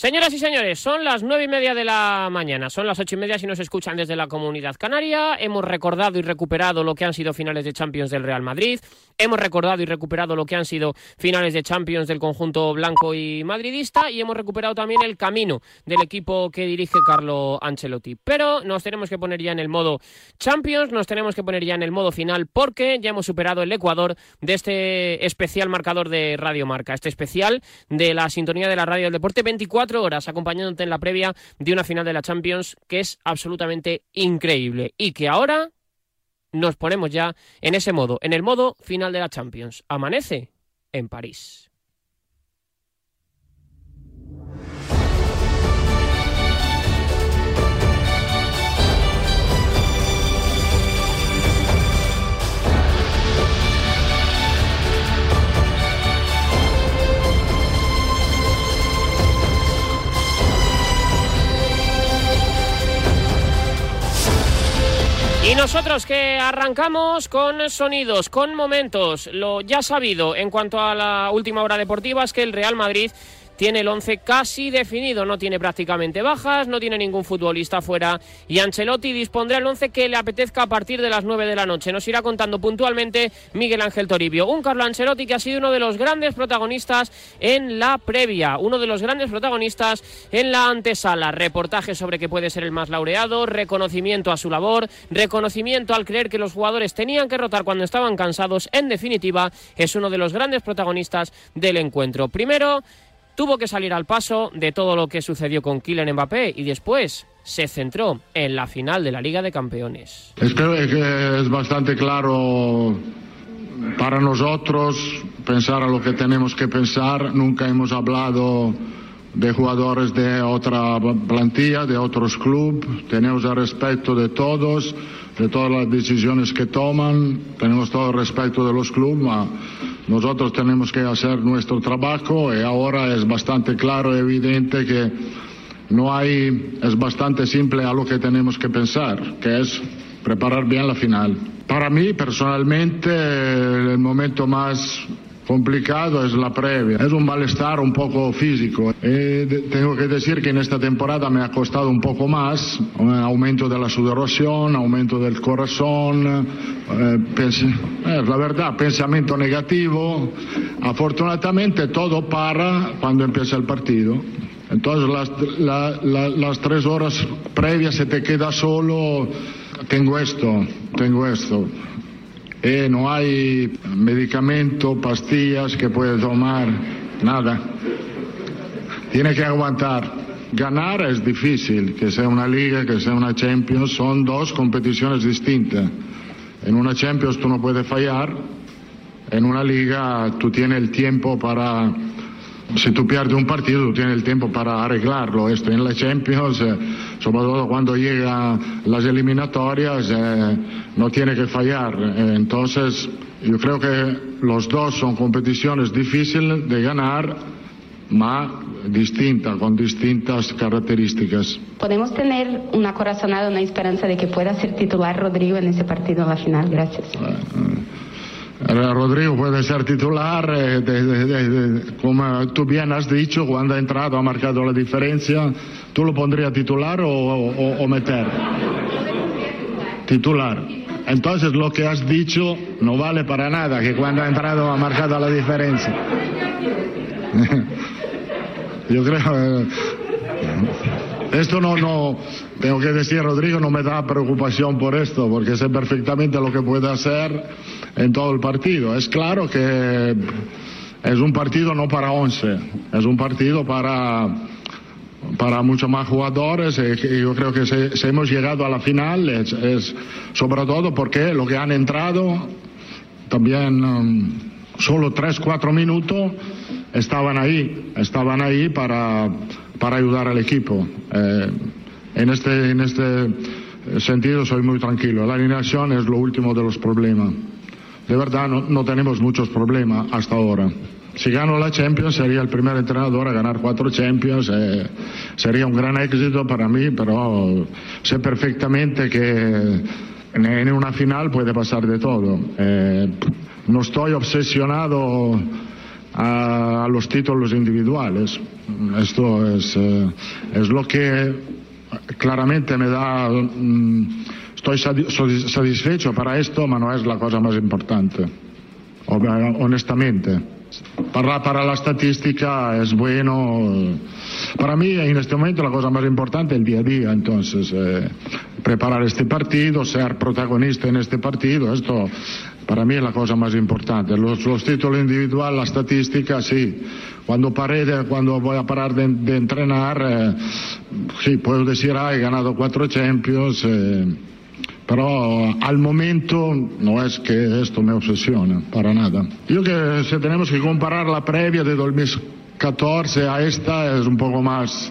Señoras y señores, son las nueve y media de la mañana, son las ocho y media si nos escuchan desde la comunidad canaria. Hemos recordado y recuperado lo que han sido finales de Champions del Real Madrid. Hemos recordado y recuperado lo que han sido finales de Champions del conjunto blanco y madridista. Y hemos recuperado también el camino del equipo que dirige Carlo Ancelotti. Pero nos tenemos que poner ya en el modo Champions, nos tenemos que poner ya en el modo final porque ya hemos superado el Ecuador de este especial marcador de Radio Marca, este especial de la sintonía de la radio del deporte 24 horas acompañándote en la previa de una final de la Champions que es absolutamente increíble y que ahora nos ponemos ya en ese modo, en el modo final de la Champions. Amanece en París. Y nosotros que arrancamos con sonidos, con momentos, lo ya sabido en cuanto a la última hora deportiva es que el Real Madrid tiene el 11 casi definido, no tiene prácticamente bajas, no tiene ningún futbolista fuera y Ancelotti dispondrá el 11 que le apetezca a partir de las 9 de la noche. Nos irá contando puntualmente Miguel Ángel Toribio, un Carlo Ancelotti que ha sido uno de los grandes protagonistas en la previa, uno de los grandes protagonistas en la antesala, reportaje sobre que puede ser el más laureado, reconocimiento a su labor, reconocimiento al creer que los jugadores tenían que rotar cuando estaban cansados, en definitiva es uno de los grandes protagonistas del encuentro. Primero, tuvo que salir al paso de todo lo que sucedió con Kylian Mbappé y después se centró en la final de la Liga de Campeones. Es que es bastante claro para nosotros pensar a lo que tenemos que pensar. Nunca hemos hablado de jugadores de otra plantilla, de otros clubes. Tenemos el respeto de todos, de todas las decisiones que toman. Tenemos todo el respeto de los clubes. Nosotros tenemos que hacer nuestro trabajo y ahora es bastante claro y evidente que no hay, es bastante simple a lo que tenemos que pensar, que es preparar bien la final. Para mí, personalmente, el momento más complicado es la previa. Es un malestar un poco físico. Eh, tengo que decir que en esta temporada me ha costado un poco más, un aumento de la sudoración, aumento del corazón, eh, eh, la verdad, pensamiento negativo. Afortunadamente todo para cuando empieza el partido. Entonces las, las tres horas previas se te queda solo, tengo esto, tengo esto eh, no hay medicamento, pastillas que puede tomar, nada. Tiene que aguantar. Ganar es difícil, que sea una liga, que sea una Champions, son dos competiciones distintas. En una Champions tú no puedes fallar, en una liga tú tienes el tiempo para si tú pierdes un partido, tú tienes el tiempo para arreglarlo. Esto en la Champions, eh, sobre todo cuando llegan las eliminatorias, eh, no tiene que fallar. Eh, entonces, yo creo que los dos son competiciones difíciles de ganar, más distintas, con distintas características. ¿Podemos tener una corazonada, una esperanza de que pueda ser titular Rodrigo en ese partido en la final? Gracias. Rodrigo puede ser titular, eh, como tú bien has dicho, cuando ha entrado ha marcado la diferencia. ¿Tú lo pondrías titular o, meter? Titular. Entonces lo que has dicho no vale para nada, que cuando ha entrado ha marcado la diferencia. Yo creo... Eh, esto no, no, tengo que decir, Rodrigo, no me da preocupación por esto, porque sé perfectamente lo que puede hacer en todo el partido. Es claro que es un partido no para 11, es un partido para, para muchos más jugadores. Y yo creo que si, hemos llegado a la final es, sobre todo porque lo que han entrado también um, solo 3-4 minutos estaban ahí, estaban ahí para, para ayudar al equipo. Eh, en, este, en este sentido soy muy tranquilo. La alineación es lo último de los problemas de verdad no, tenemos muchos problemas hasta ahora. Si gano la Champions sería el primer entrenador a ganar cuatro Champions, eh, sería un gran éxito para mí, pero sé perfectamente que en una final puede pasar de todo. Eh, no estoy obsesionado a, a los títulos individuales. Esto es, eh, es lo que claramente me da... mm, estoy sati- sati- satisfecho para esto, pero no es la cosa más importante, honestamente. Para, la estadística es bueno. Para mí en este momento la cosa más importante es el día a día, entonces eh, preparar este partido, ser protagonista en este partido, esto para mí es la cosa más importante. Los, los títulos individuales, la estadística, sí. Cuando paré, cuando voy a parar de, de entrenar, eh, sí, puedo decir, ah, he ganado cuatro Champions. eh, pero al momento no es que esto me obsesiona, para nada. Yo que si tenemos que comparar la previa de 2014 a esta es un poco más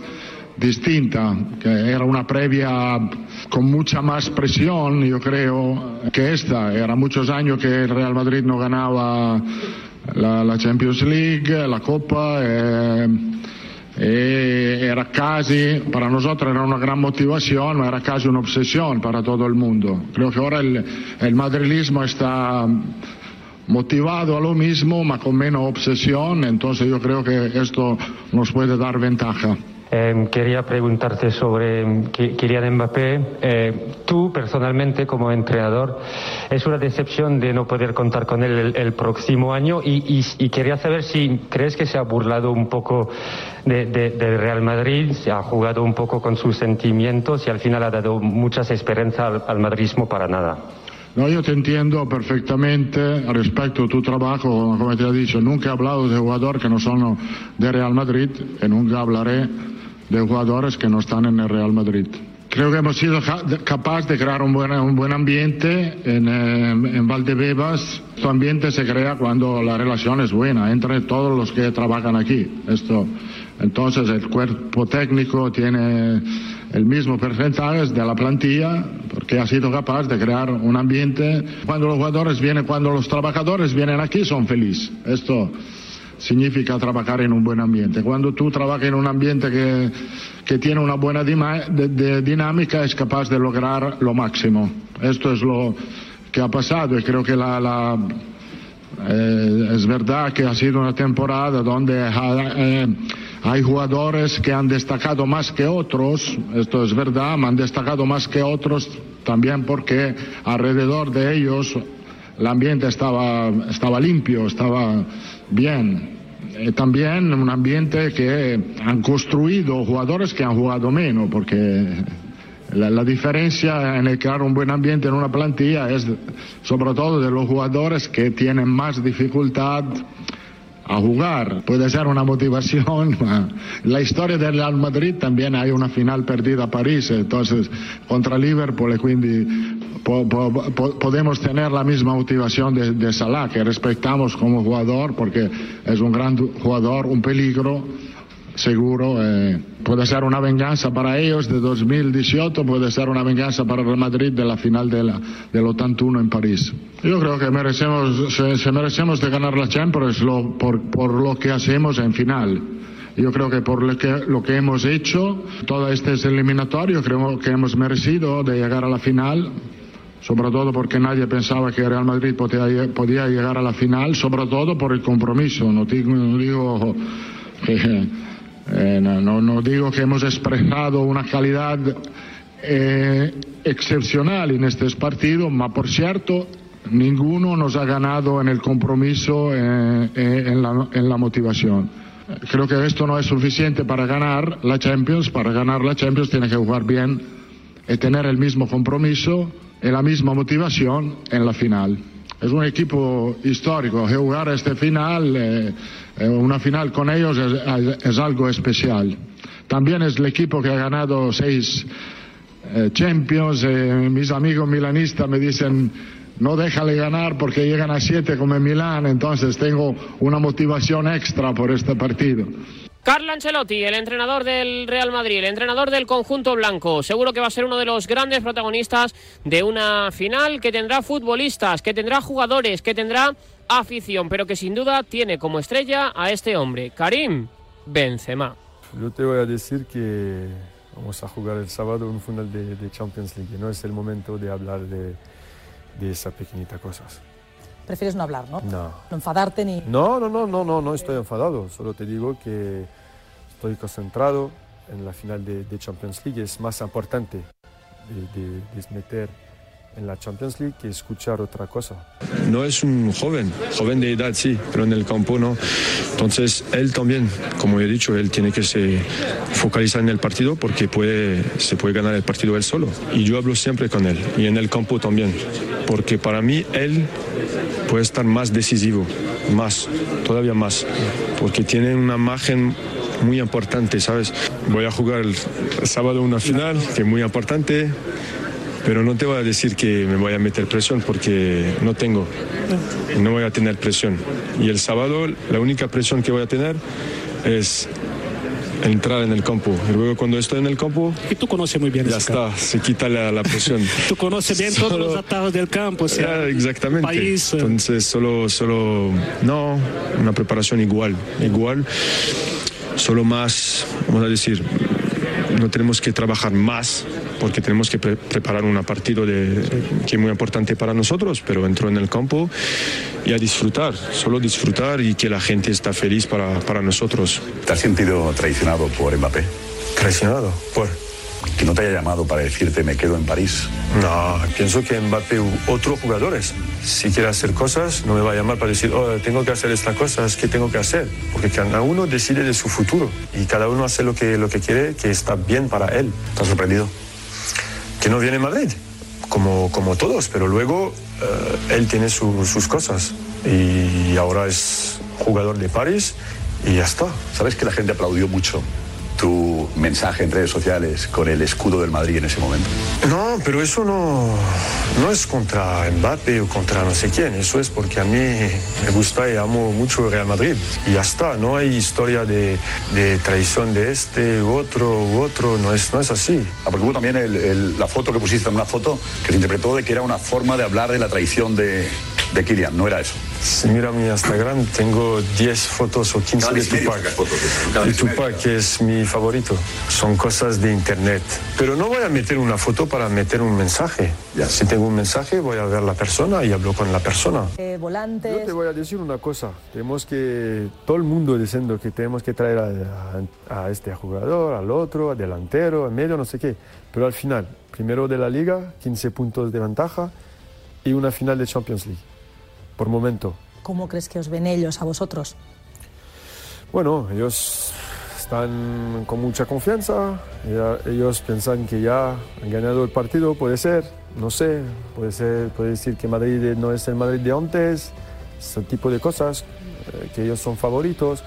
distinta, que era una previa con mucha más presión, yo creo, que esta. Era muchos años que el Real Madrid no ganaba la, Champions League, la Copa. eh, e era casi, para nosotros era una gran motivación, era casi una obsesión para todo el mundo. Creo que ahora el, el madrilismo está motivado a lo mismo, ma con menos obsesión, entonces yo creo que esto nos puede dar ventaja. Eh, quería preguntarte sobre Ki- Kylian Mbappé. Eh, tú, personalmente, como entrenador, es una decepción de no poder contar con él el, el próximo año y, y- y quería saber si crees que se ha burlado un poco de, de- del Real Madrid, se ha jugado un poco con sus sentimientos y al final ha dado muchas esperanzas al, al madridismo para nada. No, yo te entiendo perfectamente respecto a tu trabajo, como te he dicho, nunca he hablado de jugadores que no son de Real Madrid y nunca hablaré de jugadores que no están en el Real Madrid. Creo que hemos sido capaces de crear un buen, un buen ambiente en, eh, en Valdebebas. Este ambiente se crea cuando la relación es buena entre todos los que trabajan aquí. Esto, entonces el cuerpo técnico tiene el mismo porcentaje de la plantilla porque ha sido capaz de crear un ambiente. Cuando los jugadores vienen, cuando los trabajadores vienen aquí son felices. Esto significa trabajar en un buen ambiente. Cuando tú trabajas en un ambiente que, que tiene una buena dinámica, es capaz de lograr lo máximo. Esto es lo que ha pasado y creo que la, la- eh, es verdad que ha sido una temporada donde ha- eh, hay jugadores que han destacado más que otros, esto es verdad, han destacado más que otros también porque alrededor de ellos el ambiente estaba, estaba limpio, estaba bien. Eh, también un ambiente que han construido jugadores que han jugado menos, porque la, la diferencia en el crear un buen ambiente en una plantilla es sobre todo de los jugadores que tienen más dificultad a jugar. Puede ser una motivación. La historia del Real Madrid también hay una final perdida a París, entonces contra Liverpool e quindi po- po- po- podemos tener la misma motivación de, de Salah, que respetamos como jugador porque es un gran jugador, un peligro seguro. eh, puede ser una venganza para ellos de 2018, puede ser una venganza para el Madrid de la final de la- del 81 en París. Yo creo que merecemos, se, se merecemos de ganar la Champions lo- por, por lo que hacemos en final. Yo creo que por lo que, lo que hemos hecho, todo este es eliminatorio, creo que hemos merecido de llegar a la final, sobre todo porque nadie pensaba que Real Madrid podía, llegar a la final, sobre todo por el compromiso. No digo, eh, no, digo que hemos expresado una calidad eh, excepcional en este partido, pero por cierto, ninguno nos ha ganado en el compromiso, eh, en, la, en la motivación. Creo que esto no es suficiente para ganar la Champions. Para ganar la Champions tiene que jugar bien y tener el mismo compromiso y la misma motivación en la final. Es un equipo histórico. Jugar este final, eh, eh, una final con ellos es, es algo especial. También es el equipo que ha ganado seis eh, Champions. eh, mis amigos milanistas me dicen no déjale ganar porque llegan a siete como en Milán. Entonces tengo una motivación extra por este partido. Carlo Ancelotti, el entrenador del Real Madrid, el entrenador del conjunto blanco, seguro que va a ser uno de los grandes protagonistas de una final que tendrá futbolistas, que tendrá jugadores, que tendrá afición, pero que sin duda tiene como estrella a este hombre, Karim Benzema. Yo te voy a decir que vamos a jugar el sábado un final de, de Champions League. No es el momento de hablar de, de esas pequeñitas cosas. Prefieres no hablar, ¿no? No. No enfadarte ni... No, no, no, no, no, no estoy enfadado. Solo te digo que estoy concentrado en la final de, de Champions League. Es más importante de, de, de meter en la Champions League que escuchar otra cosa. No es un joven, joven de edad sí, pero en el campo no. Entonces él también, como he dicho, él tiene que se focalizar en el partido porque puede, se puede ganar el partido él solo. Y yo hablo siempre con él y en el campo también, porque para mí él puede estar más decisivo, más, todavía más, porque tiene una imagen muy importante, ¿sabes? Voy a jugar el sábado una final que es muy importante, pero no te voy a decir que me voy a meter presión porque no tengo, no voy a tener presión. Y el sábado la única presión que voy a tener es entrar en el campo. Y luego cuando estoy en el campo... Y tú conoces muy bien Ya está, se quita la, la presión. Tú conoces bien todos los atajos del campo, o sea, Ya, exactamente. país, eh, Entonces, solo, solo, no, una preparación igual, igual, solo más, vamos a decir, no tenemos que trabajar más porque tenemos que pre- preparar un partido de, que es muy importante para nosotros, pero entro en el campo y a disfrutar, solo disfrutar y que la gente está feliz para, para nosotros. ¿Te has sentido traicionado por Mbappé? ¿Traicionado? ¿Por? Que no te haya llamado para decirte me quedo en París. No, pienso que Mbappé u otros jugadores, si quiere hacer cosas, no me va a llamar para decir, oh, tengo que hacer estas cosas, ¿qué tengo que hacer? Porque cada uno decide de su futuro y cada uno hace lo que, lo que quiere, que está bien para él. ¿Estás sorprendido? Que no viene a Madrid, como, como todos, pero luego eh, él tiene su- sus cosas y ahora es jugador de París y ya está. ¿Sabes que la gente aplaudió mucho tu mensaje en redes sociales con el escudo del Madrid en ese momento? No, pero eso no, no es contra Mbappé o contra no sé quién. Eso es porque a mí me gusta y amo mucho el Real Madrid. Y ya está, no hay historia de, de traición de este u otro u otro. No es, no es así. Ah, porque hubo también el- el- la foto que pusiste, una foto que se interpretó de que era una forma de hablar de la traición de, de Kylian. No era eso. Si mira mi Instagram, tengo 10 fotos o 15 Cada de Tupac. fotos diccionario. Tupac, que es mi favorito. Son cosas de internet. Pero no voy a meter una foto para meter un mensaje. Si tengo un mensaje, voy a ver la persona y hablo con la persona. Eh, volantes... Yo te voy a decir una cosa. Tenemos que, todo el mundo diciendo que tenemos que traer a, a- a este jugador, al otro, al delantero, al medio, no sé qué. Pero al final, primero de la liga, 15 puntos de ventaja y una final de Champions League. Por momento. ¿Cómo crees que os ven ellos a vosotros? Bueno, ellos están con mucha confianza. ya- ellos piensan que ya han ganado el partido, puede ser, no sé. Puede, ser, puede decir que Madrid no es el Madrid de antes, ese tipo de cosas, eh, que ellos son favoritos.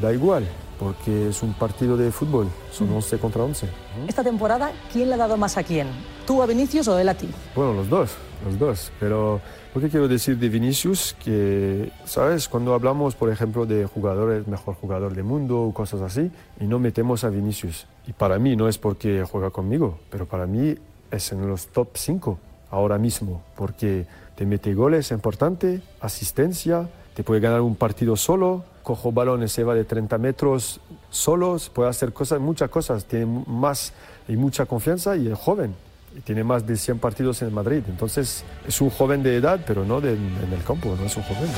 Da igual, porque es un partido de fútbol, son 11 contra 11. Esta temporada, ¿quién le ha dado más a quién? ¿Tú a Vinicius o él a ti? Bueno, los dos, los dos. Pero lo que quiero decir de Vinicius, que, ¿sabes? Cuando hablamos, por ejemplo, de jugadores, mejor jugador del mundo o cosas así, y no metemos a Vinicius. Y para mí no es porque juega conmigo, pero para mí es en los top 5 ahora mismo, porque te mete goles importante, asistencia, te puede ganar un partido solo, cojo balones, se va de 30 metros solos, puede hacer cosas, muchas cosas, tiene más y mucha confianza y es joven tiene más de 100 partidos en Madrid. Entonces es un joven de edad, pero no de- en el campo, no es un joven.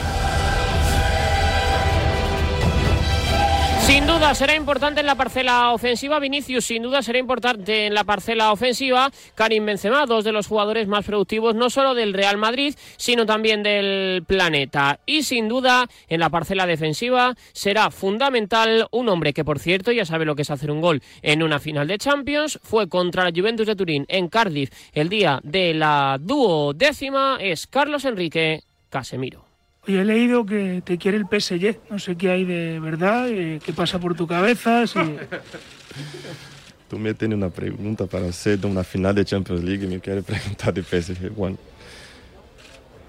Sin duda será importante en la parcela ofensiva. Vinicius, sin duda, será importante en la parcela ofensiva. Karim Benzema, dos de los jugadores más productivos, no solo del Real Madrid, sino también del planeta. Y sin duda, en la parcela defensiva será fundamental un hombre que, por cierto, ya sabe lo que es hacer un gol en una final de Champions. Fue contra la Juventus de Turín en Cardiff el día de la duodécima. Es Carlos Enrique Casemiro. Oye, he leído que te quiere el PSG. No sé qué hay de verdad, eh, qué pasa por tu cabeza. Si... Tú me tienes una pregunta para hacer de una final de Champions League y me quieres preguntar de PSG. Bueno,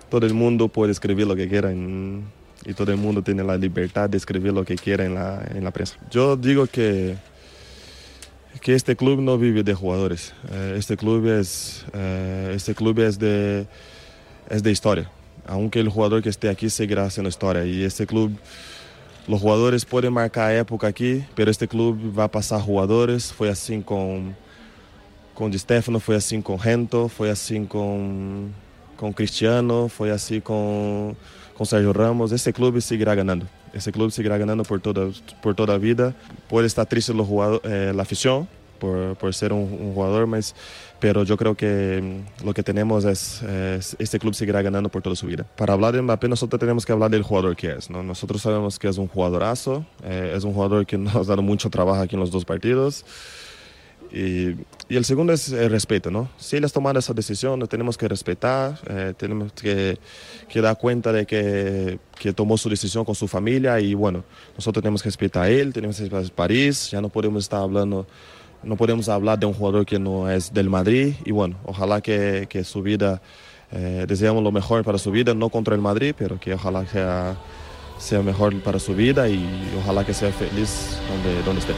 todo el mundo puede escribir lo que quiera en- y todo el mundo tiene la libertad de escribir lo que quiera en la, en la prensa. Yo digo que, que este club no vive de jugadores. Eh, este club es, eh, este club es de, es de historia. Aunque el jugador que esté aquí seguirá haciendo historia. Y este club los jugadores pueden marcar época aquí, pero este club va a pasar jugadores. Fue así con, con Di Stefano, fue así con Gento, fue así con, con Cristiano, fue así con, con Sergio Ramos. Ese club seguirá ganando. Ese club seguirá ganando por toda, por toda vida. Puede estar triste los jugador, eh, afición por, por ser un jugador, mas, pero yo creo que mm, lo que tenemos es, es, este club seguirá ganando por toda su vida. Para hablar de Mbappé nosotros tenemos que hablar del jugador que es. ¿no? Nosotros sabemos que es un jugadorazo, eh, es un jugador que nos ha dado mucho trabajo aquí en los dos partidos. Y, y, el segundo es el respeto, ¿no? Si él ha tomado esa decisión, lo tenemos que respetar, eh, tenemos que, que, dar cuenta de que, que, tomó su decisión con su familia y bueno, nosotros tenemos que respetar a él, tenemos que respetar a París, ya no podemos estar hablando, no podemos hablar de un jugador que no es del Madrid y bueno, ojalá que, que su vida, eh, deseamos lo mejor para su vida, no contra el Madrid, pero que ojalá sea, sea mejor para su vida y ojalá que sea feliz donde, donde esté.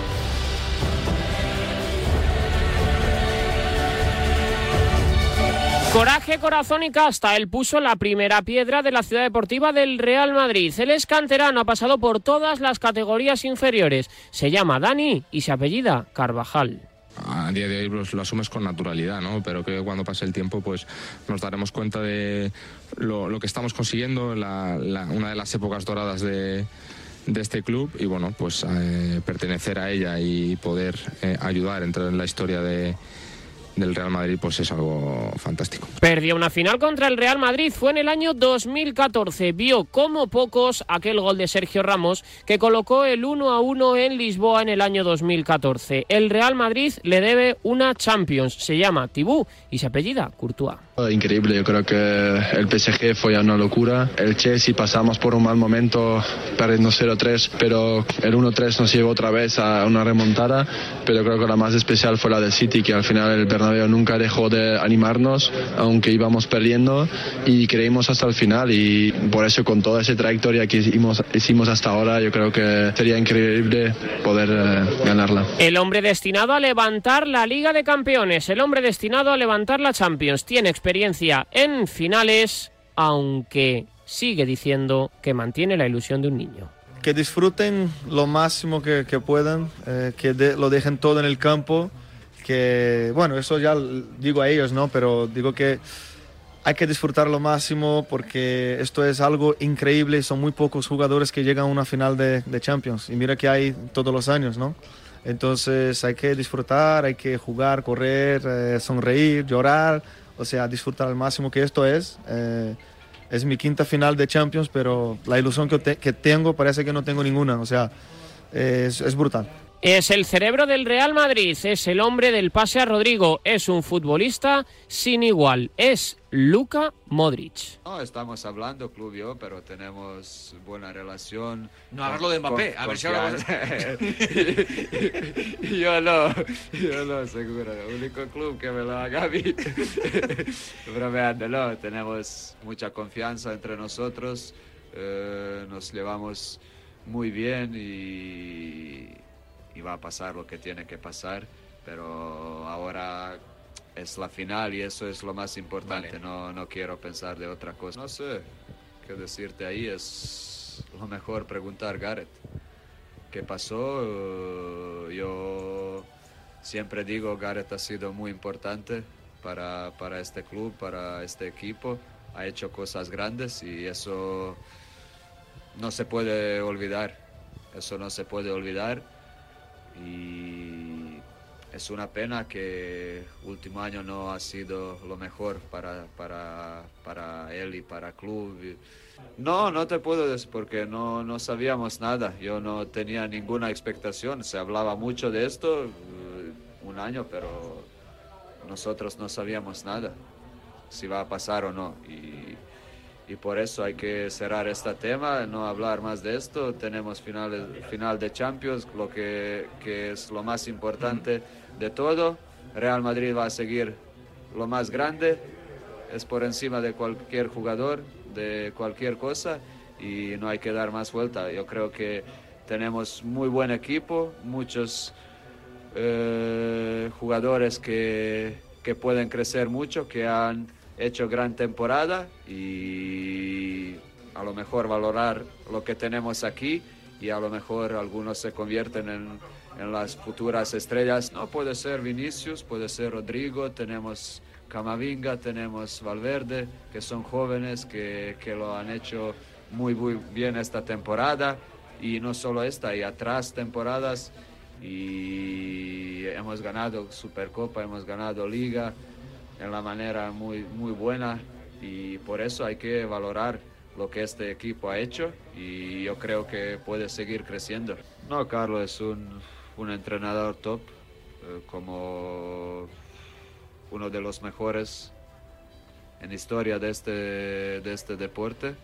Coraje, corazón y casta. Él puso la primera piedra de la ciudad deportiva del Real Madrid. Él es canterano, ha pasado por todas las categorías inferiores. Se llama Dani y se apellida Carvajal. A día de hoy pues, lo asumes con naturalidad, ¿no? Pero creo que cuando pase el tiempo pues nos daremos cuenta de lo, que estamos consiguiendo, la, una de las épocas doradas de, de este club y bueno, pues eh, pertenecer a ella y poder eh, ayudar, entrar en la historia de del Real Madrid pues es algo fantástico. Perdió una final contra el Real Madrid, fue en el año 2014. Vio como pocos aquel gol de Sergio Ramos que colocó el 1 a 1 en Lisboa en el año 2014. El Real Madrid le debe una Champions, se llama Tibú y se apellida Courtois. Increíble, yo creo que el PSG fue una locura. El Chelsea pasamos por un mal momento perdiendo 0-3, pero el 1-3 nos llevó otra vez a una remontada. Pero creo que la más especial fue la del City, que al final el Bernabéu nunca dejó de animarnos, aunque íbamos perdiendo y creímos hasta el final. Y por eso, con toda esa trayectoria que hicimos, hicimos hasta ahora, yo creo que sería increíble poder eh, ganarla. El hombre destinado a levantar la Liga de Campeones, el hombre destinado a levantar la Champions, tiene experiencia en finales, aunque sigue diciendo que mantiene la ilusión de un niño. Que disfruten lo máximo que, que puedan, eh, que lo dejen todo en el campo, que, bueno, eso ya digo a ellos, ¿no? Pero digo que hay que disfrutar lo máximo porque esto es algo increíble, son muy pocos jugadores que llegan a una final de, de Champions y mira que hay todos los años, ¿no? Entonces hay que disfrutar, hay que jugar, correr, eh, sonreír, llorar, o sea, disfrutar al máximo que esto es. Eh, es mi quinta final de Champions, pero la ilusión que, que tengo parece que no tengo ninguna, o sea, es, es brutal. Es el cerebro del Real Madrid, es el hombre del pase a Rodrigo, es un futbolista sin igual, es Luka Modric. No, estamos hablando, club yo, pero tenemos buena relación. No, hablo de Mbappé, a ver si hablamos. yo no, yo no, seguro. El único club que me lo haga a mí. Bromeando, no, tenemos mucha confianza entre nosotros, eh, nos llevamos muy bien y y va a pasar lo que tiene que pasar, pero ahora es la final y eso es lo más importante, vale. no, no quiero pensar de otra cosa. No sé qué decirte ahí, es lo mejor preguntar Gareth. ¿Qué pasó? Yo siempre digo, Gareth ha sido muy importante para, para este club, para este equipo, ha hecho cosas grandes y eso no se puede olvidar, eso no se puede olvidar y es una pena que último año no ha sido lo mejor para, para, para él y para el club. No, no te puedo decir porque no, no sabíamos nada. Yo no tenía ninguna expectación. Se hablaba mucho de esto un año, pero nosotros no sabíamos nada si va a pasar o no. Y por eso hay que cerrar este tema, no hablar más de esto. Tenemos final, final de Champions, lo que, que es lo más importante de todo. Real Madrid va a seguir lo más grande, es por encima de cualquier jugador, de cualquier cosa, y no hay que dar más vuelta. Yo creo que tenemos muy buen equipo, muchos eh, jugadores que, que pueden crecer mucho, que han hecho gran temporada y a lo mejor valorar lo que tenemos aquí y a lo mejor algunos se convierten en, en las futuras estrellas. No puede ser Vinicius, puede ser Rodrigo, tenemos Camavinga, tenemos Valverde, que son jóvenes que, que lo han hecho muy, muy bien esta temporada y no solo esta, y atrás temporadas y hemos ganado Supercopa, hemos ganado Liga en la manera muy, muy buena y por eso hay que valorar lo que este equipo ha hecho y yo creo que puede seguir creciendo. No, Carlos es un, un entrenador top, eh, como uno de los mejores en historia de este, de este deporte.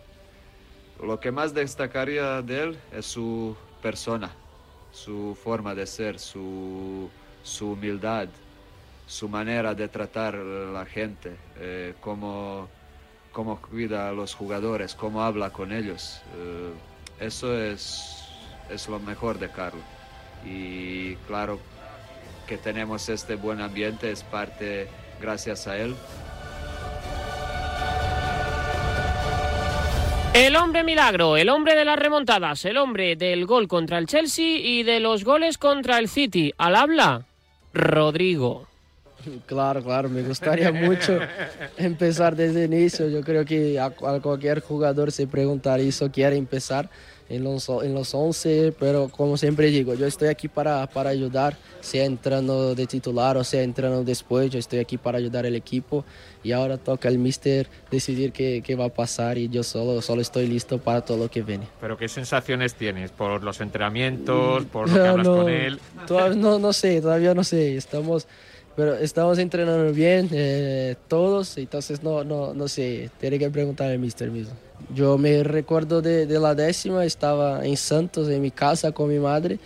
Lo que más destacaría de él es su persona, su forma de ser, su, su humildad, su manera de tratar la gente, eh, cómo, cómo cuida a los jugadores, cómo habla con ellos. Eh, eso es, es lo mejor de Carlos. Y claro que tenemos este buen ambiente es parte gracias a él. El hombre milagro, el hombre de las remontadas, el hombre del gol contra el Chelsea y de los goles contra el City. Al habla, Rodrigo. Claro, claro, me gustaría mucho empezar desde el inicio. Yo creo que a, a cualquier jugador se preguntar eso, quiere empezar en los, en los 11, pero como siempre digo, yo estoy aquí para, para ayudar, sea entrando de titular o sea entrando después, yo estoy aquí para ayudar al equipo y ahora toca al mister decidir qué, qué va a pasar y yo solo, solo estoy listo para todo lo que viene. ¿Pero qué sensaciones tienes? ¿Por los entrenamientos? ¿Por lo que hablas no, con él? todavía no, no sé, todavía no sé, estamos... Pero estamos entrenando bien, eh, todos, entonces no, no, no sé, tiene que preguntar al mister mismo. Yo me recuerdo de, de, la décima, estaba en Santos, en mi casa con mi madre,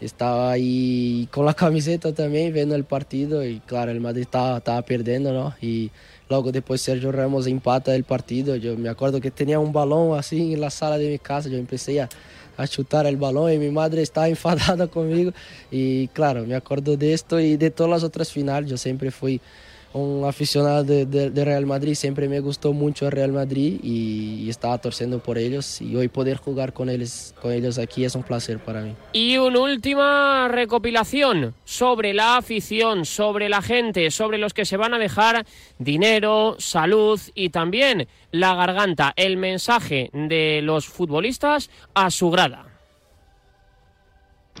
estaba ahí con la camiseta también viendo el partido y claro, el Madrid estaba, estaba perdiendo, ¿no? Y luego después Sergio Ramos empata el partido, yo me acuerdo que tenía un balón así en la sala de mi casa, yo empecé a, a chutar el balón y mi madre estaba enfadada conmigo. Y claro, me acuerdo de esto y de todas las otras finales, yo siempre fui un aficionado de, de, de, Real Madrid, siempre me gustó mucho el Real Madrid y, y, estaba torciendo por ellos y hoy poder jugar con ellos, con ellos aquí es un placer para mí. Y una última recopilación sobre la afición, sobre la gente, sobre los que se van a dejar dinero, salud y también la garganta, el mensaje de los futbolistas a su grada.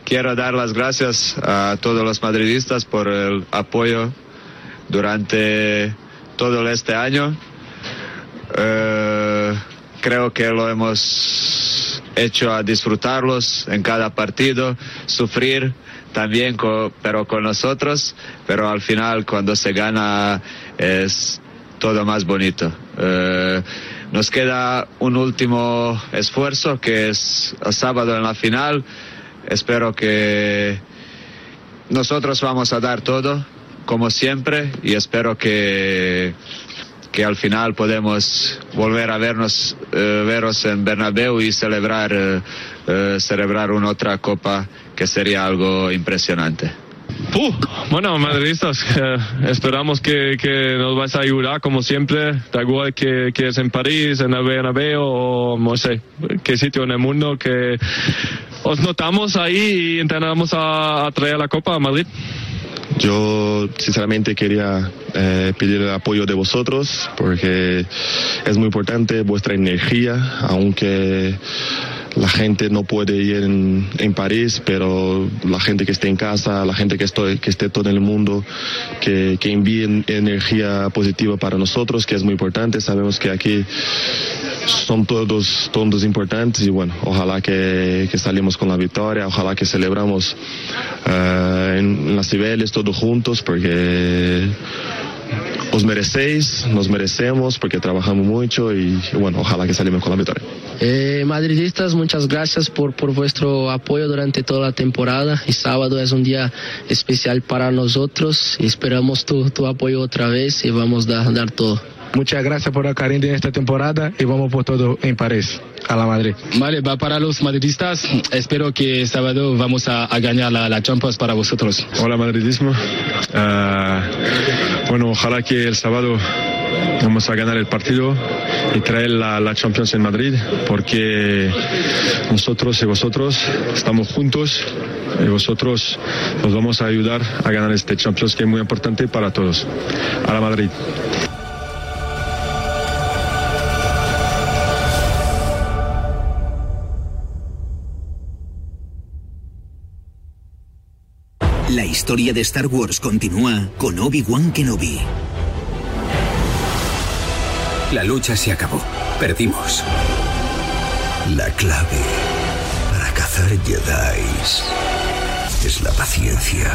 Quiero dar las gracias a todos los madridistas por el apoyo durante todo este año. Eh, creo que lo hemos hecho a disfrutarlos en cada partido, sufrir también, con, pero con nosotros, pero al final cuando se gana es todo más bonito. Eh, nos queda un último esfuerzo que es el sábado en la final. Espero que nosotros vamos a dar todo como siempre y espero que, que al final podemos volver a vernos, eh, veros en Bernabéu y celebrar, eh, celebrar una otra copa que sería algo impresionante. Uh, bueno, madridistas, eh, esperamos que, que, nos vais a ayudar como siempre, da igual que, que es en París, en Bernabéu o no sé, qué sitio en el mundo, que os notamos ahí y intentamos a, a traer la copa a Madrid. Yo sinceramente quería eh, pedir el apoyo de vosotros porque es muy importante vuestra energía, aunque la gente no puede ir en, en, París, pero la gente que esté en casa, la gente que, estoy, que esté todo en el mundo, que, que envíen energía positiva para nosotros, que es muy importante. Sabemos que aquí son todos, todos importantes y bueno, ojalá que, que salimos con la victoria, ojalá que celebramos uh, en, en las Cibeles todos juntos porque os merecéis, nos merecemos porque trabajamos mucho y, bueno, ojalá que salimos con la victoria. Eh, madridistas, muchas gracias por, por vuestro apoyo durante toda la temporada y sábado es un día especial para nosotros esperamos tu, tu apoyo otra vez y vamos a dar, dar todo. Muchas gracias por la cariño en esta temporada y vamos por todo en París, a la Madrid. Vale, va para los madridistas. Espero que sábado vamos a, a ganar la, la, Champions para vosotros. Hola, madridismo. Uh, bueno, ojalá que el sábado vamos a ganar el partido y traer la, la, Champions en Madrid porque nosotros y vosotros estamos juntos y vosotros nos vamos a ayudar a ganar este Champions que es muy importante para todos. A la Madrid. Historia de Star Wars continúa con Obi-Wan Kenobi. La lucha se acabó. Perdimos. La clave para cazar Jedi es la paciencia.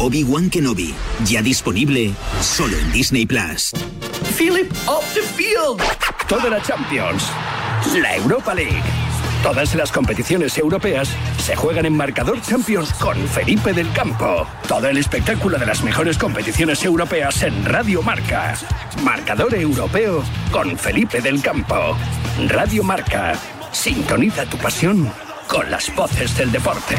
Obi-Wan Kenobi, ya disponible solo en Disney Plus. Philip off the field. Toda la Champions. La Europa League. Todas las competiciones europeas se juegan en Marcador Champions con Felipe del Campo. Todo el espectáculo de las mejores competiciones europeas en Radio Marca. Marcador Europeo con Felipe del Campo. Radio Marca. Sintoniza tu pasión con las voces del deporte.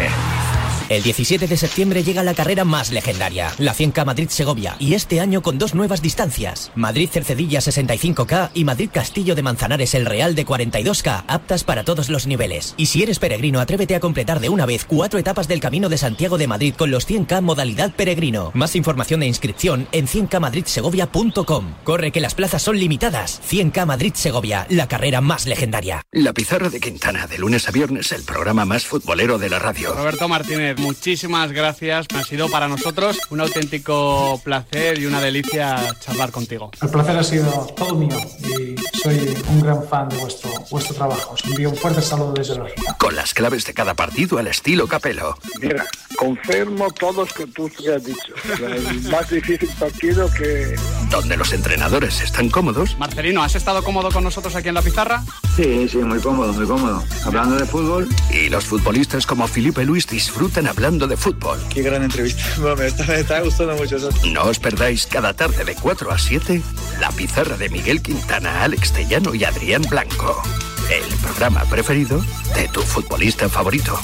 El 17 de septiembre llega la carrera más legendaria, la 100K Madrid-Segovia, y este año con dos nuevas distancias, Madrid-Cercedilla 65K y Madrid-Castillo de Manzanares el Real de 42K, aptas para todos los niveles. Y si eres peregrino, atrévete a completar de una vez cuatro etapas del Camino de Santiago de Madrid con los 100K modalidad peregrino. Más información e inscripción en 100kmadridsegovia.com. Corre que las plazas son limitadas. 100K Madrid-Segovia, la carrera más legendaria. La pizarra de Quintana, de lunes a viernes, el programa más futbolero de la radio. Roberto Martínez, muchísimas gracias. Ha sido para nosotros un auténtico placer y una delicia charlar contigo. El placer ha sido todo mío y soy un gran fan de vuestro, vuestro trabajo. Os envío un fuerte saludo desde Bélgica. Con las claves de cada partido al estilo Capelo. Mira, confirmo todos que tú has dicho. El más difícil partido que... Donde los entrenadores están cómodos. Marcelino, ¿has estado cómodo con nosotros aquí en la pizarra? Sí, sí, muy cómodo, muy cómodo. Hablando de fútbol. Y los futbolistas como Felipe Luis disfrutan hablando de fútbol. Qué gran entrevista. Bueno, me, está, me está gustando mucho eso. No os perdáis cada tarde de 4 a 7 la pizarra de Miguel Quintana, Alex Tellano y Adrián Blanco. El programa preferido de tu futbolista favorito.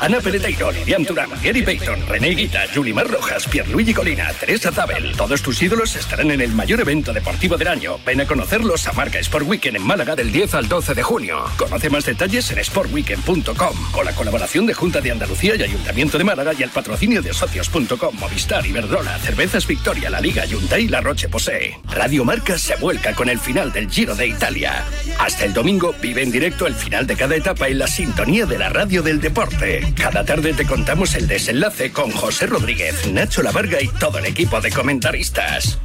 Ana Peleteiro, Lilian Turán, Gary Payton, René Guita, Yulimar Rojas, Pierluigi Colina, Teresa Zabel. Todos tus ídolos estarán en el mayor evento deportivo del año. Ven a conocerlos a Marca Sport Weekend en Málaga del 10 al 12 de junio. Conoce más detalles en sportweekend.com. Con la colaboración de Junta de Andalucía y Ayuntamiento de Málaga y el patrocinio de socios.com, Movistar, Iberdrola, Cervezas Victoria, La Liga, Hyundai y La Roche Posee. Radio Marca se vuelca con el final del Giro de Italia. Hasta el domingo vive en directo el final de cada etapa en la sintonía de la radio del deporte. Cada tarde te contamos el desenlace con José Rodríguez, Nacho Lavarga y todo el equipo de comentaristas.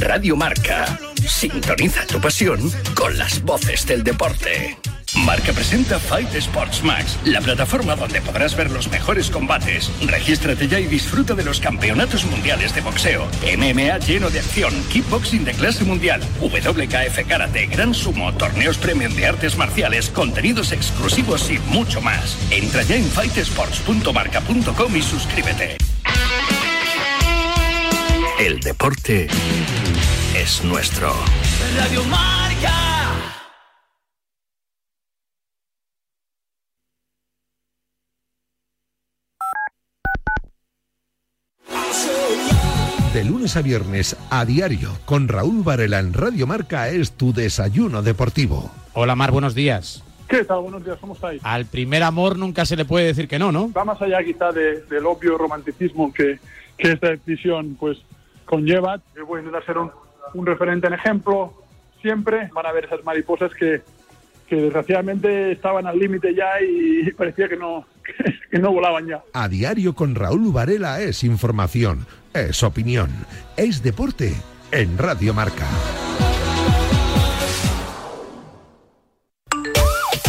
Radio Marca. Sintoniza tu pasión con las voces del deporte. Marca presenta Fight Sports Max, la plataforma donde podrás ver los mejores combates. Regístrate ya y disfruta de los campeonatos mundiales de boxeo, MMA lleno de acción, kickboxing de clase mundial, WKF karate, gran sumo, torneos premium de artes marciales, contenidos exclusivos y mucho más. Entra ya en fightsports.marca.com y suscríbete. El deporte es nuestro. Radio Marca. De lunes a viernes a diario con Raúl Varela en Radio Marca es tu desayuno deportivo. Hola Mar, buenos días. ¿Qué tal? Buenos días, ¿cómo estáis? Al primer amor nunca se le puede decir que no, ¿no? Va más allá quizá de- del obvio romanticismo que, que esta decisión pues conlleva. Yo voy a intentar ser un, un referente en ejemplo. Siempre van a haber esas mariposas que, que desgraciadamente estaban al límite ya y parecía que no, que, no volaban ya. A diario con Raúl Varela es información, es opinión, es deporte en Radio Marca.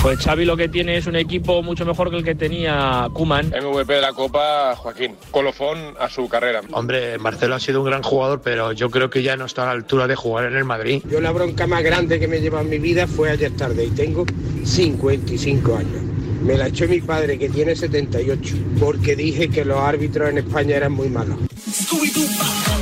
Pues Xavi lo que tiene es un equipo mucho mejor que el que tenía Kuman. MVP de la Copa, Joaquín. Colofón a su carrera. Hombre, Marcelo ha sido un gran jugador, pero yo creo que ya no está a la altura de jugar en el Madrid. Yo la bronca más grande que me lleva en mi vida fue ayer tarde y tengo 55 años. Me la echó mi padre que tiene 78 porque dije que los árbitros en España eran muy malos.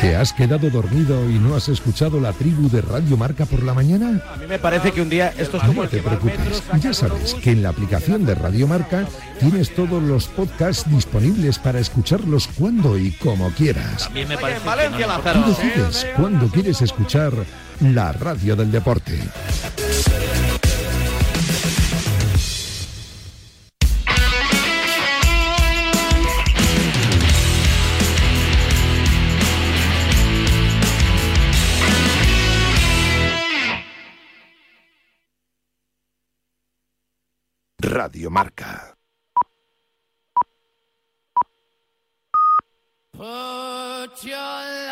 ¿Te has quedado dormido y no has escuchado la tribu de Radio Marca por la mañana? A mí me parece que un día esto es como No te preocupes, ya sabes que en la aplicación de Radio Marca tienes todos los podcasts disponibles para escucharlos cuando y como quieras. También me parece Tú decides cuándo quieres escuchar la radio del deporte. Radio Marca. Put your